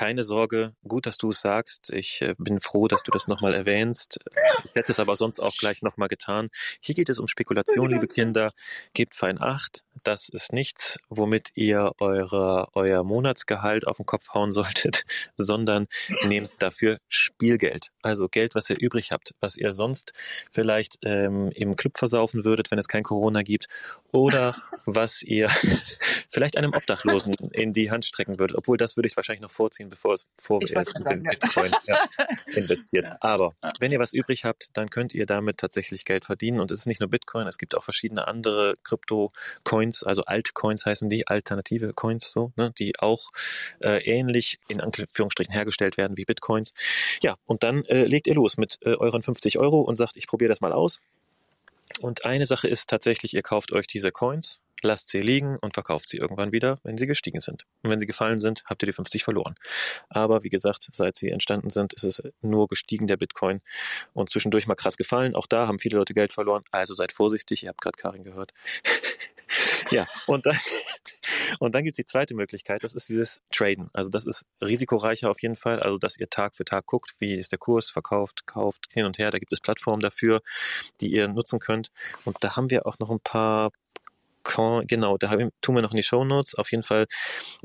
keine Sorge, gut, dass du es sagst. Ich äh, bin froh, dass du das nochmal erwähnst. Ich hätte es aber sonst auch gleich nochmal getan. Hier geht es um Spekulation, liebe Kinder. Gebt fein Acht. Das ist nichts, womit ihr eure, euer Monatsgehalt auf den Kopf hauen solltet, sondern nehmt dafür Spielgeld. Also Geld, was ihr übrig habt, was ihr sonst vielleicht ähm, im Club versaufen würdet, wenn es kein Corona gibt, oder was ihr vielleicht einem Obdachlosen in die Hand strecken würdet. Obwohl das würde ich wahrscheinlich noch vorziehen, bevor es vor ihr in Bitcoin ja, investiert. Ja. Aber wenn ihr was übrig habt, dann könnt ihr damit tatsächlich Geld verdienen. Und es ist nicht nur Bitcoin, es gibt auch verschiedene andere Krypto-Coins, also Altcoins heißen die, alternative Coins, so, ne, die auch äh, ähnlich in Anführungsstrichen hergestellt werden wie Bitcoins. Ja, und dann äh, legt ihr los mit äh, euren 50 Euro und sagt, ich probiere das mal aus Und eine Sache ist tatsächlich, ihr kauft euch diese Coins, lasst sie liegen und verkauft sie irgendwann wieder, wenn sie gestiegen sind. Und wenn sie gefallen sind, habt ihr die 50 verloren. Aber wie gesagt, seit sie entstanden sind, ist es nur gestiegen, der Bitcoin. Und zwischendurch mal krass gefallen. Auch da haben viele Leute Geld verloren. Also seid vorsichtig. Ihr habt gerade Karin gehört. ja, und dann, und dann gibt es die zweite Möglichkeit. Das ist dieses Traden. Also das ist risikoreicher auf jeden Fall. Also dass ihr Tag für Tag guckt, wie ist der Kurs, verkauft, kauft, hin und her. Da gibt es Plattformen dafür, die ihr nutzen könnt. Und da haben wir auch noch ein paar genau, da tun wir noch in die Show Notes. Auf jeden Fall,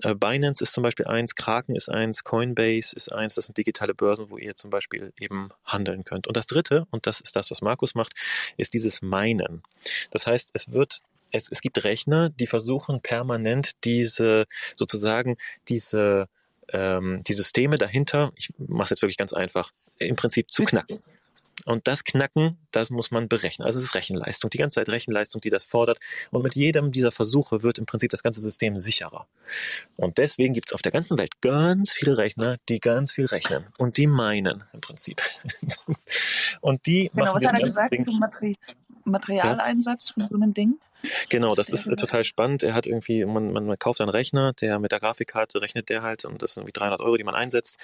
äh, Binance ist zum Beispiel eins, Kraken ist eins, Coinbase ist eins. Das sind digitale Börsen, wo ihr zum Beispiel eben handeln könnt. Und das dritte, und das ist das, was Markus macht, ist dieses Minen. Das heißt, es wird es, es gibt Rechner, die versuchen permanent diese sozusagen diese ähm, die Systeme dahinter, ich mache es jetzt wirklich ganz einfach, im Prinzip zu knacken. Und das Knacken, das muss man berechnen. Also es ist Rechenleistung, die ganze Zeit Rechenleistung, die das fordert. Und mit jedem dieser Versuche wird im Prinzip das ganze System sicherer. Und deswegen gibt es auf der ganzen Welt ganz viele Rechner, die ganz viel rechnen. Und die meinen im Prinzip. und die genau, machen was hat er gesagt Ding. zum Materi Materialeinsatz von so einem Ding? Genau, das ist äh, total spannend. Er hat irgendwie, man, man, man, kauft einen Rechner, der mit der Grafikkarte rechnet der halt und das sind wie 300 Euro, die man einsetzt.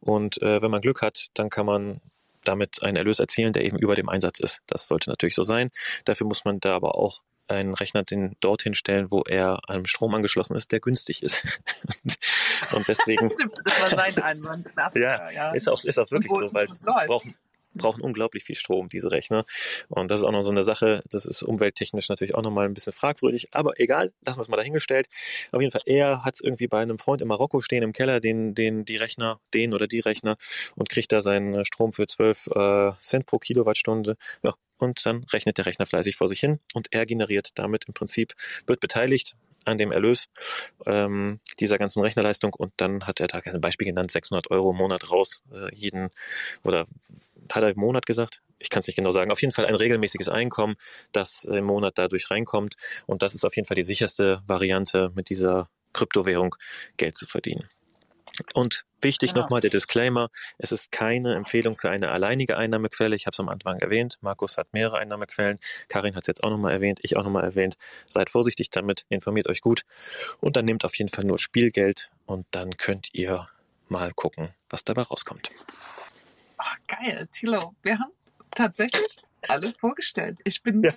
Und äh, wenn man Glück hat, dann kann man damit einen Erlös erzielen, der eben über dem Einsatz ist. Das sollte natürlich so sein. Dafür muss man da aber auch einen Rechner den dorthin stellen, wo er an Strom angeschlossen ist, der günstig ist. und deswegen. Stimmt, das war sein Einwand. Ja, ja, Ist, auch, ist auch wirklich so, weil brauchen, brauchen unglaublich viel Strom, diese Rechner. Und das ist auch noch so eine Sache, das ist umwelttechnisch natürlich auch nochmal ein bisschen fragwürdig, aber egal, lassen wir es mal dahingestellt. Auf jeden Fall, er hat es irgendwie bei einem Freund in Marokko stehen im Keller, den, den, die Rechner, den oder die Rechner und kriegt da seinen Strom für 12 äh, Cent pro Kilowattstunde. Ja, und dann rechnet der Rechner fleißig vor sich hin und er generiert damit im Prinzip, wird beteiligt an dem Erlös ähm, dieser ganzen Rechnerleistung und dann hat er da ein Beispiel genannt, 600 Euro im Monat raus, äh, jeden oder hat er im Monat gesagt? Ich kann es nicht genau sagen. Auf jeden Fall ein regelmäßiges Einkommen, das im Monat dadurch reinkommt und das ist auf jeden Fall die sicherste Variante, mit dieser Kryptowährung Geld zu verdienen. Und wichtig genau. nochmal der Disclaimer, es ist keine Empfehlung für eine alleinige Einnahmequelle. Ich habe es am Anfang erwähnt, Markus hat mehrere Einnahmequellen, Karin hat es jetzt auch nochmal erwähnt, ich auch nochmal erwähnt. Seid vorsichtig damit, informiert euch gut und dann nehmt auf jeden Fall nur Spielgeld und dann könnt ihr mal gucken, was dabei rauskommt. Oh, geil, Tilo, wir haben tatsächlich alle vorgestellt. Ich bin ja.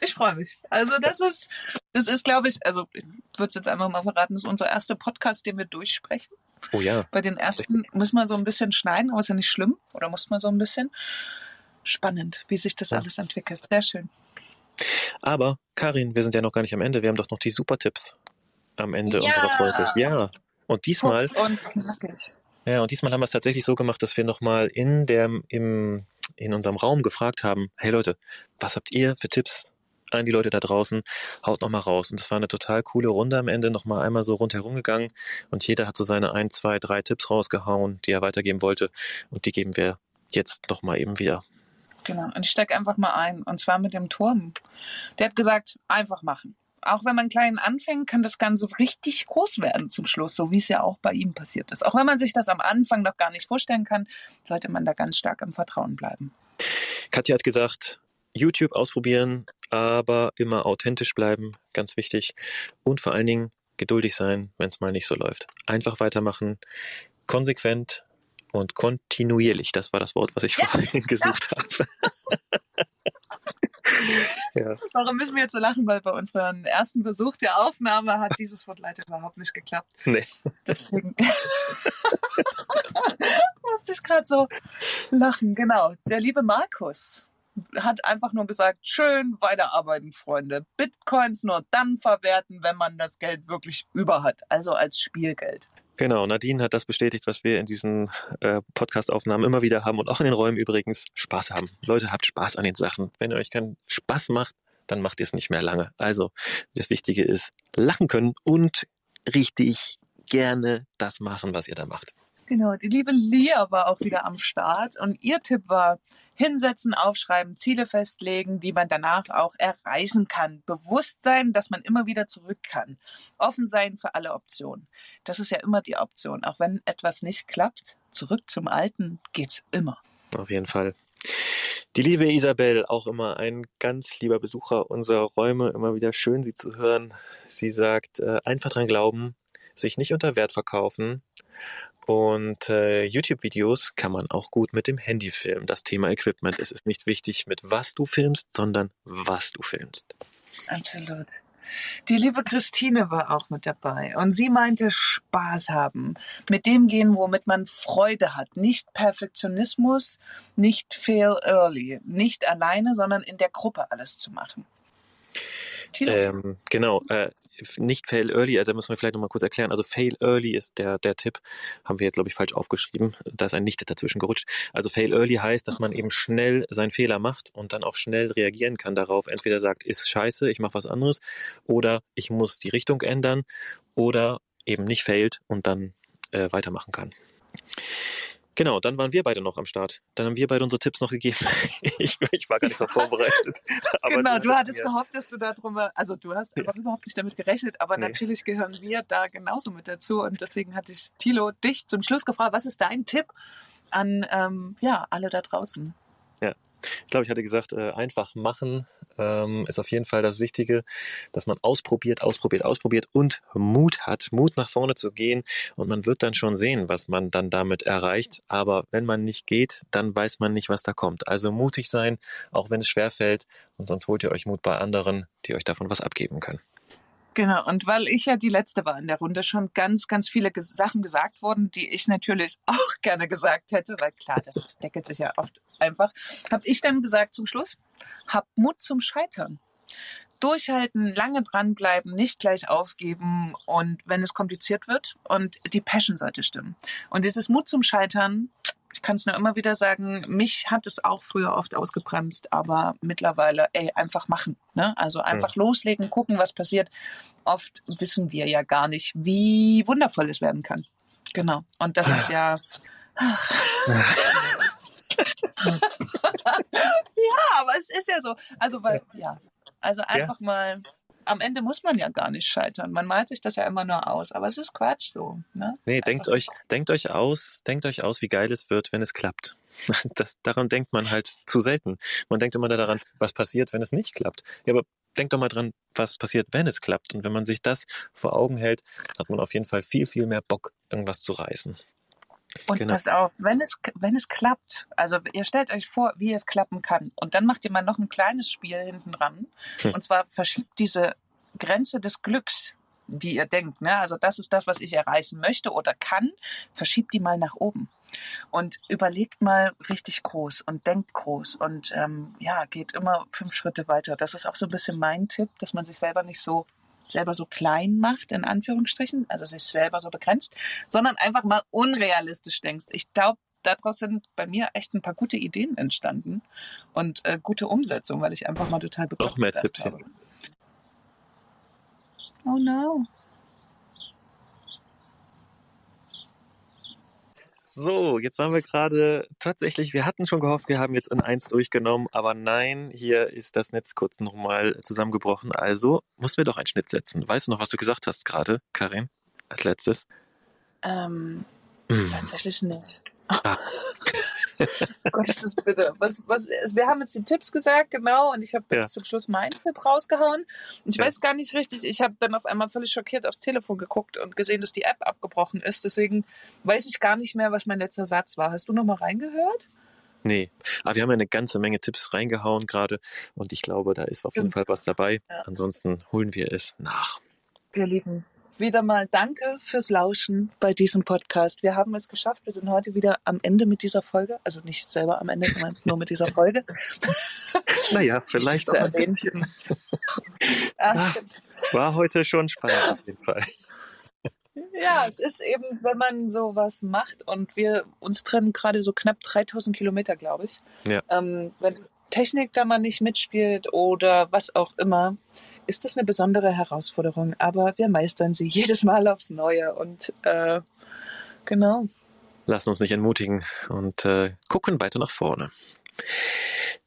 Ich freue mich. Also das ist, das ist, glaube ich, also ich würde es jetzt einfach mal verraten, das ist unser erster Podcast, den wir durchsprechen. Oh ja. Bei den ersten muss man so ein bisschen schneiden, aber ist ja nicht schlimm. Oder muss man so ein bisschen? Spannend, wie sich das ja. alles entwickelt. Sehr schön. Aber, Karin, wir sind ja noch gar nicht am Ende. Wir haben doch noch die Super-Tipps am Ende ja. unserer Folge. Ja. Und diesmal. und. Ja, und diesmal haben wir es tatsächlich so gemacht, dass wir nochmal in der, im, in unserem Raum gefragt haben, hey Leute, was habt ihr für Tipps an die Leute da draußen, haut nochmal raus. Und das war eine total coole Runde am Ende, nochmal einmal so rundherum gegangen und jeder hat so seine ein, zwei, drei Tipps rausgehauen, die er weitergeben wollte und die geben wir jetzt nochmal eben wieder. Genau, und ich stecke einfach mal ein und zwar mit dem Turm. Der hat gesagt, einfach machen. Auch wenn man klein anfängt, kann das Ganze richtig groß werden zum Schluss, so wie es ja auch bei ihm passiert ist. Auch wenn man sich das am Anfang noch gar nicht vorstellen kann, sollte man da ganz stark im Vertrauen bleiben. Katja hat gesagt, YouTube ausprobieren, aber immer authentisch bleiben, ganz wichtig. Und vor allen Dingen geduldig sein, wenn es mal nicht so läuft. Einfach weitermachen, konsequent und kontinuierlich. Das war das Wort, was ich ja. vorhin gesucht ja. habe. ja. Warum müssen wir jetzt so lachen? Weil bei unserem ersten Besuch der Aufnahme hat dieses Wort leider überhaupt nicht geklappt. Nee. Deswegen musste ich gerade so lachen. Genau. Der liebe Markus hat einfach nur gesagt, schön weiterarbeiten, Freunde. Bitcoins nur dann verwerten, wenn man das Geld wirklich über hat, also als Spielgeld. Genau, Nadine hat das bestätigt, was wir in diesen äh, Podcast-Aufnahmen immer wieder haben und auch in den Räumen übrigens Spaß haben. Leute, habt Spaß an den Sachen. Wenn ihr euch keinen Spaß macht, dann macht ihr es nicht mehr lange. Also, das Wichtige ist, lachen können und richtig gerne das machen, was ihr da macht. Genau, die liebe Lia war auch wieder am Start und ihr Tipp war, hinsetzen, aufschreiben, Ziele festlegen, die man danach auch erreichen kann. Bewusst sein, dass man immer wieder zurück kann. Offen sein für alle Optionen. Das ist ja immer die Option. Auch wenn etwas nicht klappt, zurück zum Alten geht's immer. Auf jeden Fall. Die liebe Isabel, auch immer ein ganz lieber Besucher unserer Räume, immer wieder schön, Sie zu hören. Sie sagt, äh, einfach dran glauben, sich nicht unter Wert verkaufen. Und äh, YouTube-Videos kann man auch gut mit dem Handy filmen. Das Thema Equipment. Es ist nicht wichtig, mit was du filmst, sondern was du filmst. Absolut. Die liebe Christine war auch mit dabei und sie meinte Spaß haben, mit dem gehen, womit man Freude hat. Nicht Perfektionismus, nicht fail early, nicht alleine, sondern in der Gruppe alles zu machen. Ähm, genau, äh, nicht fail early, äh, da müssen wir vielleicht nochmal kurz erklären. Also fail early ist der, der Tipp, haben wir jetzt, glaube ich, falsch aufgeschrieben. Da ist ein Nicht dazwischen gerutscht. Also fail early heißt, dass man eben schnell seinen Fehler macht und dann auch schnell reagieren kann darauf. Entweder sagt, ist scheiße, ich mache was anderes, oder ich muss die Richtung ändern, oder eben nicht failt und dann äh, weitermachen kann. Genau, dann waren wir beide noch am Start. Dann haben wir beide unsere Tipps noch gegeben. ich, ich war gar nicht darauf vorbereitet. genau, du hattest mir... gehofft, dass du darüber, also du hast einfach überhaupt nicht damit gerechnet, aber nee. natürlich gehören wir da genauso mit dazu und deswegen hatte ich Thilo dich zum Schluss gefragt, was ist dein Tipp an ähm, ja, alle da draußen? Ja, ich glaube, ich hatte gesagt, äh, einfach machen ähm, ist auf jeden Fall das Wichtige, dass man ausprobiert, ausprobiert, ausprobiert und Mut hat, Mut nach vorne zu gehen und man wird dann schon sehen, was man dann damit erreicht. Aber wenn man nicht geht, dann weiß man nicht, was da kommt. Also mutig sein, auch wenn es schwer fällt und sonst holt ihr euch Mut bei anderen, die euch davon was abgeben können. Genau, und weil ich ja die Letzte war in der Runde, schon ganz, ganz viele Ges Sachen gesagt wurden, die ich natürlich auch gerne gesagt hätte, weil klar, das deckelt sich ja oft einfach, habe ich dann gesagt zum Schluss, hab Mut zum Scheitern. Durchhalten, lange dranbleiben, nicht gleich aufgeben und wenn es kompliziert wird und die Passion sollte stimmen. Und dieses Mut zum Scheitern, ich kann es nur immer wieder sagen, mich hat es auch früher oft ausgebremst, aber mittlerweile, ey, einfach machen. Ne? Also einfach mhm. loslegen, gucken, was passiert. Oft wissen wir ja gar nicht, wie wundervoll es werden kann. Genau. Und das ist ja. Ach. ja, aber es ist ja so. Also, weil, ja. Also einfach ja. mal am Ende muss man ja gar nicht scheitern. Man malt sich das ja immer nur aus, aber es ist Quatsch so. Ne? Nee, denkt euch, denkt euch aus, denkt euch aus, wie geil es wird, wenn es klappt. Das, daran denkt man halt zu selten. Man denkt immer daran, was passiert, wenn es nicht klappt. Ja, aber denkt doch mal dran, was passiert, wenn es klappt. Und wenn man sich das vor Augen hält, hat man auf jeden Fall viel, viel mehr Bock, irgendwas zu reißen. Und genau. passt auf, wenn es, wenn es klappt, also ihr stellt euch vor, wie es klappen kann. Und dann macht ihr mal noch ein kleines Spiel hinten dran. Hm. Und zwar verschiebt diese Grenze des Glücks, die ihr denkt, ne? also das ist das, was ich erreichen möchte oder kann, verschiebt die mal nach oben. Und überlegt mal richtig groß und denkt groß und ähm, ja, geht immer fünf Schritte weiter. Das ist auch so ein bisschen mein Tipp, dass man sich selber nicht so selber so klein macht, in Anführungsstrichen, also sich selber so begrenzt, sondern einfach mal unrealistisch denkst. Ich glaube, daraus sind bei mir echt ein paar gute Ideen entstanden und äh, gute Umsetzung, weil ich einfach mal total begeistert Noch mehr Tipps habe. Oh no. So, jetzt waren wir gerade tatsächlich, wir hatten schon gehofft, wir haben jetzt in eins durchgenommen, aber nein, hier ist das Netz kurz nochmal zusammengebrochen. Also mussten wir doch einen Schnitt setzen. Weißt du noch, was du gesagt hast gerade, Karin, als letztes? Ähm, mm. Tatsächlich nicht. Ah. Gott, ist das bitte. Was, was, wir haben jetzt die Tipps gesagt, genau, und ich habe ja. zum Schluss meinen Tipp rausgehauen. Ich ja. weiß gar nicht richtig, ich habe dann auf einmal völlig schockiert aufs Telefon geguckt und gesehen, dass die App abgebrochen ist. Deswegen weiß ich gar nicht mehr, was mein letzter Satz war. Hast du noch mal reingehört? Nee, aber wir haben ja eine ganze Menge Tipps reingehauen gerade und ich glaube, da ist auf jeden Fall was dabei. Ja. Ansonsten holen wir es nach. Wir lieben wieder mal danke fürs Lauschen bei diesem Podcast. Wir haben es geschafft. Wir sind heute wieder am Ende mit dieser Folge. Also nicht selber am Ende, sondern nur mit dieser Folge. Naja, vielleicht auch ein bisschen. Ach, ah, war heute schon spannend auf jeden Fall. Ja, es ist eben, wenn man sowas macht und wir uns trennen gerade so knapp 3000 Kilometer, glaube ich. Ja. Ähm, wenn Technik da mal nicht mitspielt oder was auch immer, ist das eine besondere Herausforderung, aber wir meistern sie jedes Mal aufs Neue und äh, genau. Lassen uns nicht entmutigen und äh, gucken weiter nach vorne.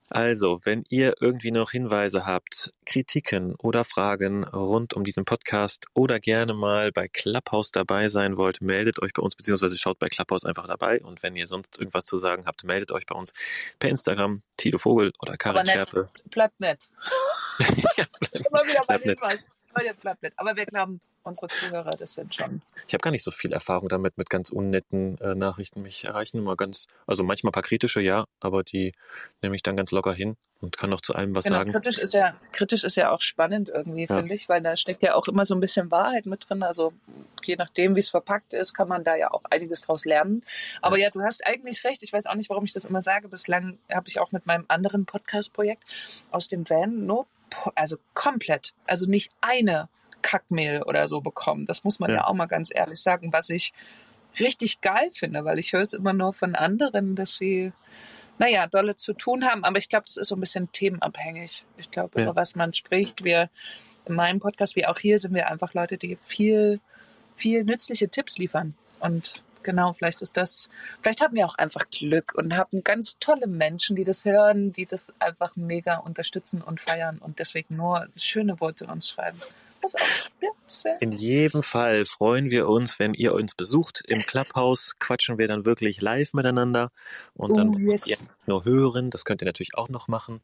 Also, wenn ihr irgendwie noch Hinweise habt, Kritiken oder Fragen rund um diesen Podcast oder gerne mal bei Clubhouse dabei sein wollt, meldet euch bei uns, beziehungsweise schaut bei Clubhouse einfach dabei. Und wenn ihr sonst irgendwas zu sagen habt, meldet euch bei uns per Instagram, Tito Vogel oder Karin Aber nett. Schärpe. Bleibt nett. ja, ist immer wieder mein bleibt nett. Hinweis. Leute, bleibt nett. Aber wir glauben, unsere Zuhörer, das sind schon. Ich habe gar nicht so viel Erfahrung damit, mit ganz unnetten äh, Nachrichten. Mich erreichen immer ganz, also manchmal ein paar kritische, ja, aber die nehme ich dann ganz locker hin und kann noch zu allem was Genau, sagen. kritisch ist ja, kritisch ist ja auch spannend irgendwie, Ja. finde ich, weil da steckt ja auch immer so ein bisschen Wahrheit mit drin. Also je nachdem, wie es verpackt ist, kann man da ja auch einiges draus lernen. Aber ja, du hast eigentlich recht. Ich weiß auch nicht, warum ich das immer sage. Bislang habe ich auch mit meinem anderen Podcast-Projekt aus dem Van po- also komplett, also nicht eine Kackmail oder so bekommen. Das muss man ja. Ja. auch mal ganz ehrlich sagen, was ich richtig geil finde, weil ich höre es immer nur von anderen, dass sie naja, dolle zu tun haben. Aber ich glaube, das ist so ein bisschen themenabhängig. Ich glaube, Ja. über was man spricht. Wir in meinem Podcast, wie auch hier, sind wir einfach Leute, die viel, viel nützliche Tipps liefern. Und genau, vielleicht ist das, vielleicht haben wir auch einfach Glück und haben ganz tolle Menschen, die das hören, die das einfach mega unterstützen und feiern und deswegen nur schöne Worte uns schreiben. Das auch, ja, das. In jedem Fall freuen wir uns, wenn ihr uns besucht. Im Clubhouse quatschen wir dann wirklich live miteinander und dann Oh, yes. müsst ihr nur hören, das könnt ihr natürlich auch noch machen.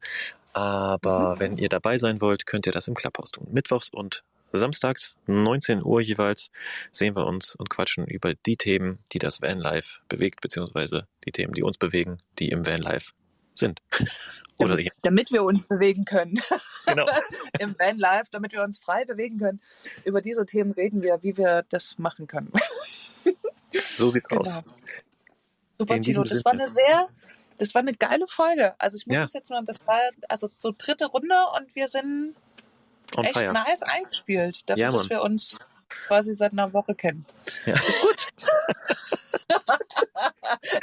Aber Mhm. wenn ihr dabei sein wollt, könnt ihr das im Clubhouse tun. Mittwochs und samstags, 19 Uhr jeweils, sehen wir uns und quatschen über die Themen, die das Vanlife bewegt, beziehungsweise die Themen, die uns bewegen, die im Vanlife sind. Oder damit, damit wir uns bewegen können. genau. Im Van Life, damit wir uns frei bewegen können. Über diese Themen reden wir, wie wir das machen können. So sieht's Genau. aus. Super, In Tino. Das war eine sehr, das war eine geile Folge. Also ich muss Ja. das jetzt mal, das war also so dritte Runde und wir sind On echt fire. nice eingespielt, dafür, Ja, dass wir uns quasi seit einer Woche kennen. Ja. Ist gut.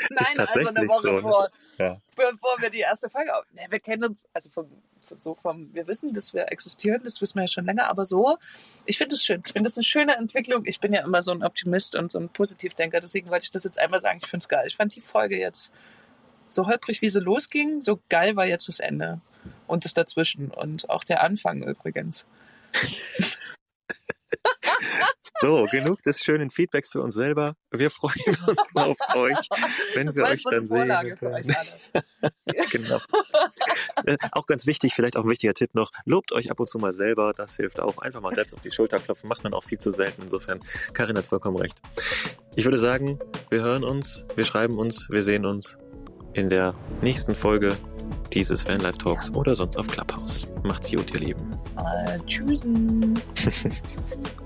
Nein, also eine Woche so, ne? vor, Ja. bevor wir die erste Folge auf. Nee, wir kennen uns, also vom, so vom, wir wissen, dass wir existieren, das wissen wir ja schon länger, aber so, ich finde es schön. Ich finde das eine schöne Entwicklung. Ich bin ja immer so ein Optimist und so ein Positivdenker, deswegen wollte ich das jetzt einmal sagen. Ich finde es geil. Ich fand die Folge jetzt so holprig, wie sie losging, so geil war jetzt das Ende und das dazwischen und auch der Anfang übrigens. So, genug des schönen Feedbacks für uns selber. Wir freuen uns auf euch, wenn Das wir euch so dann Vorlage sehen. euch genau. Äh, auch ganz wichtig, vielleicht auch ein wichtiger Tipp noch, lobt euch ab und zu mal selber, das hilft auch. Einfach mal selbst auf die Schulter klopfen, macht man auch viel zu selten. Insofern, Karin hat vollkommen recht. Ich würde sagen, wir hören uns, wir schreiben uns, wir sehen uns in der nächsten Folge dieses Fanlife Talks oder sonst auf Clubhouse. Macht's gut, ihr Lieben. Äh, tschüssen.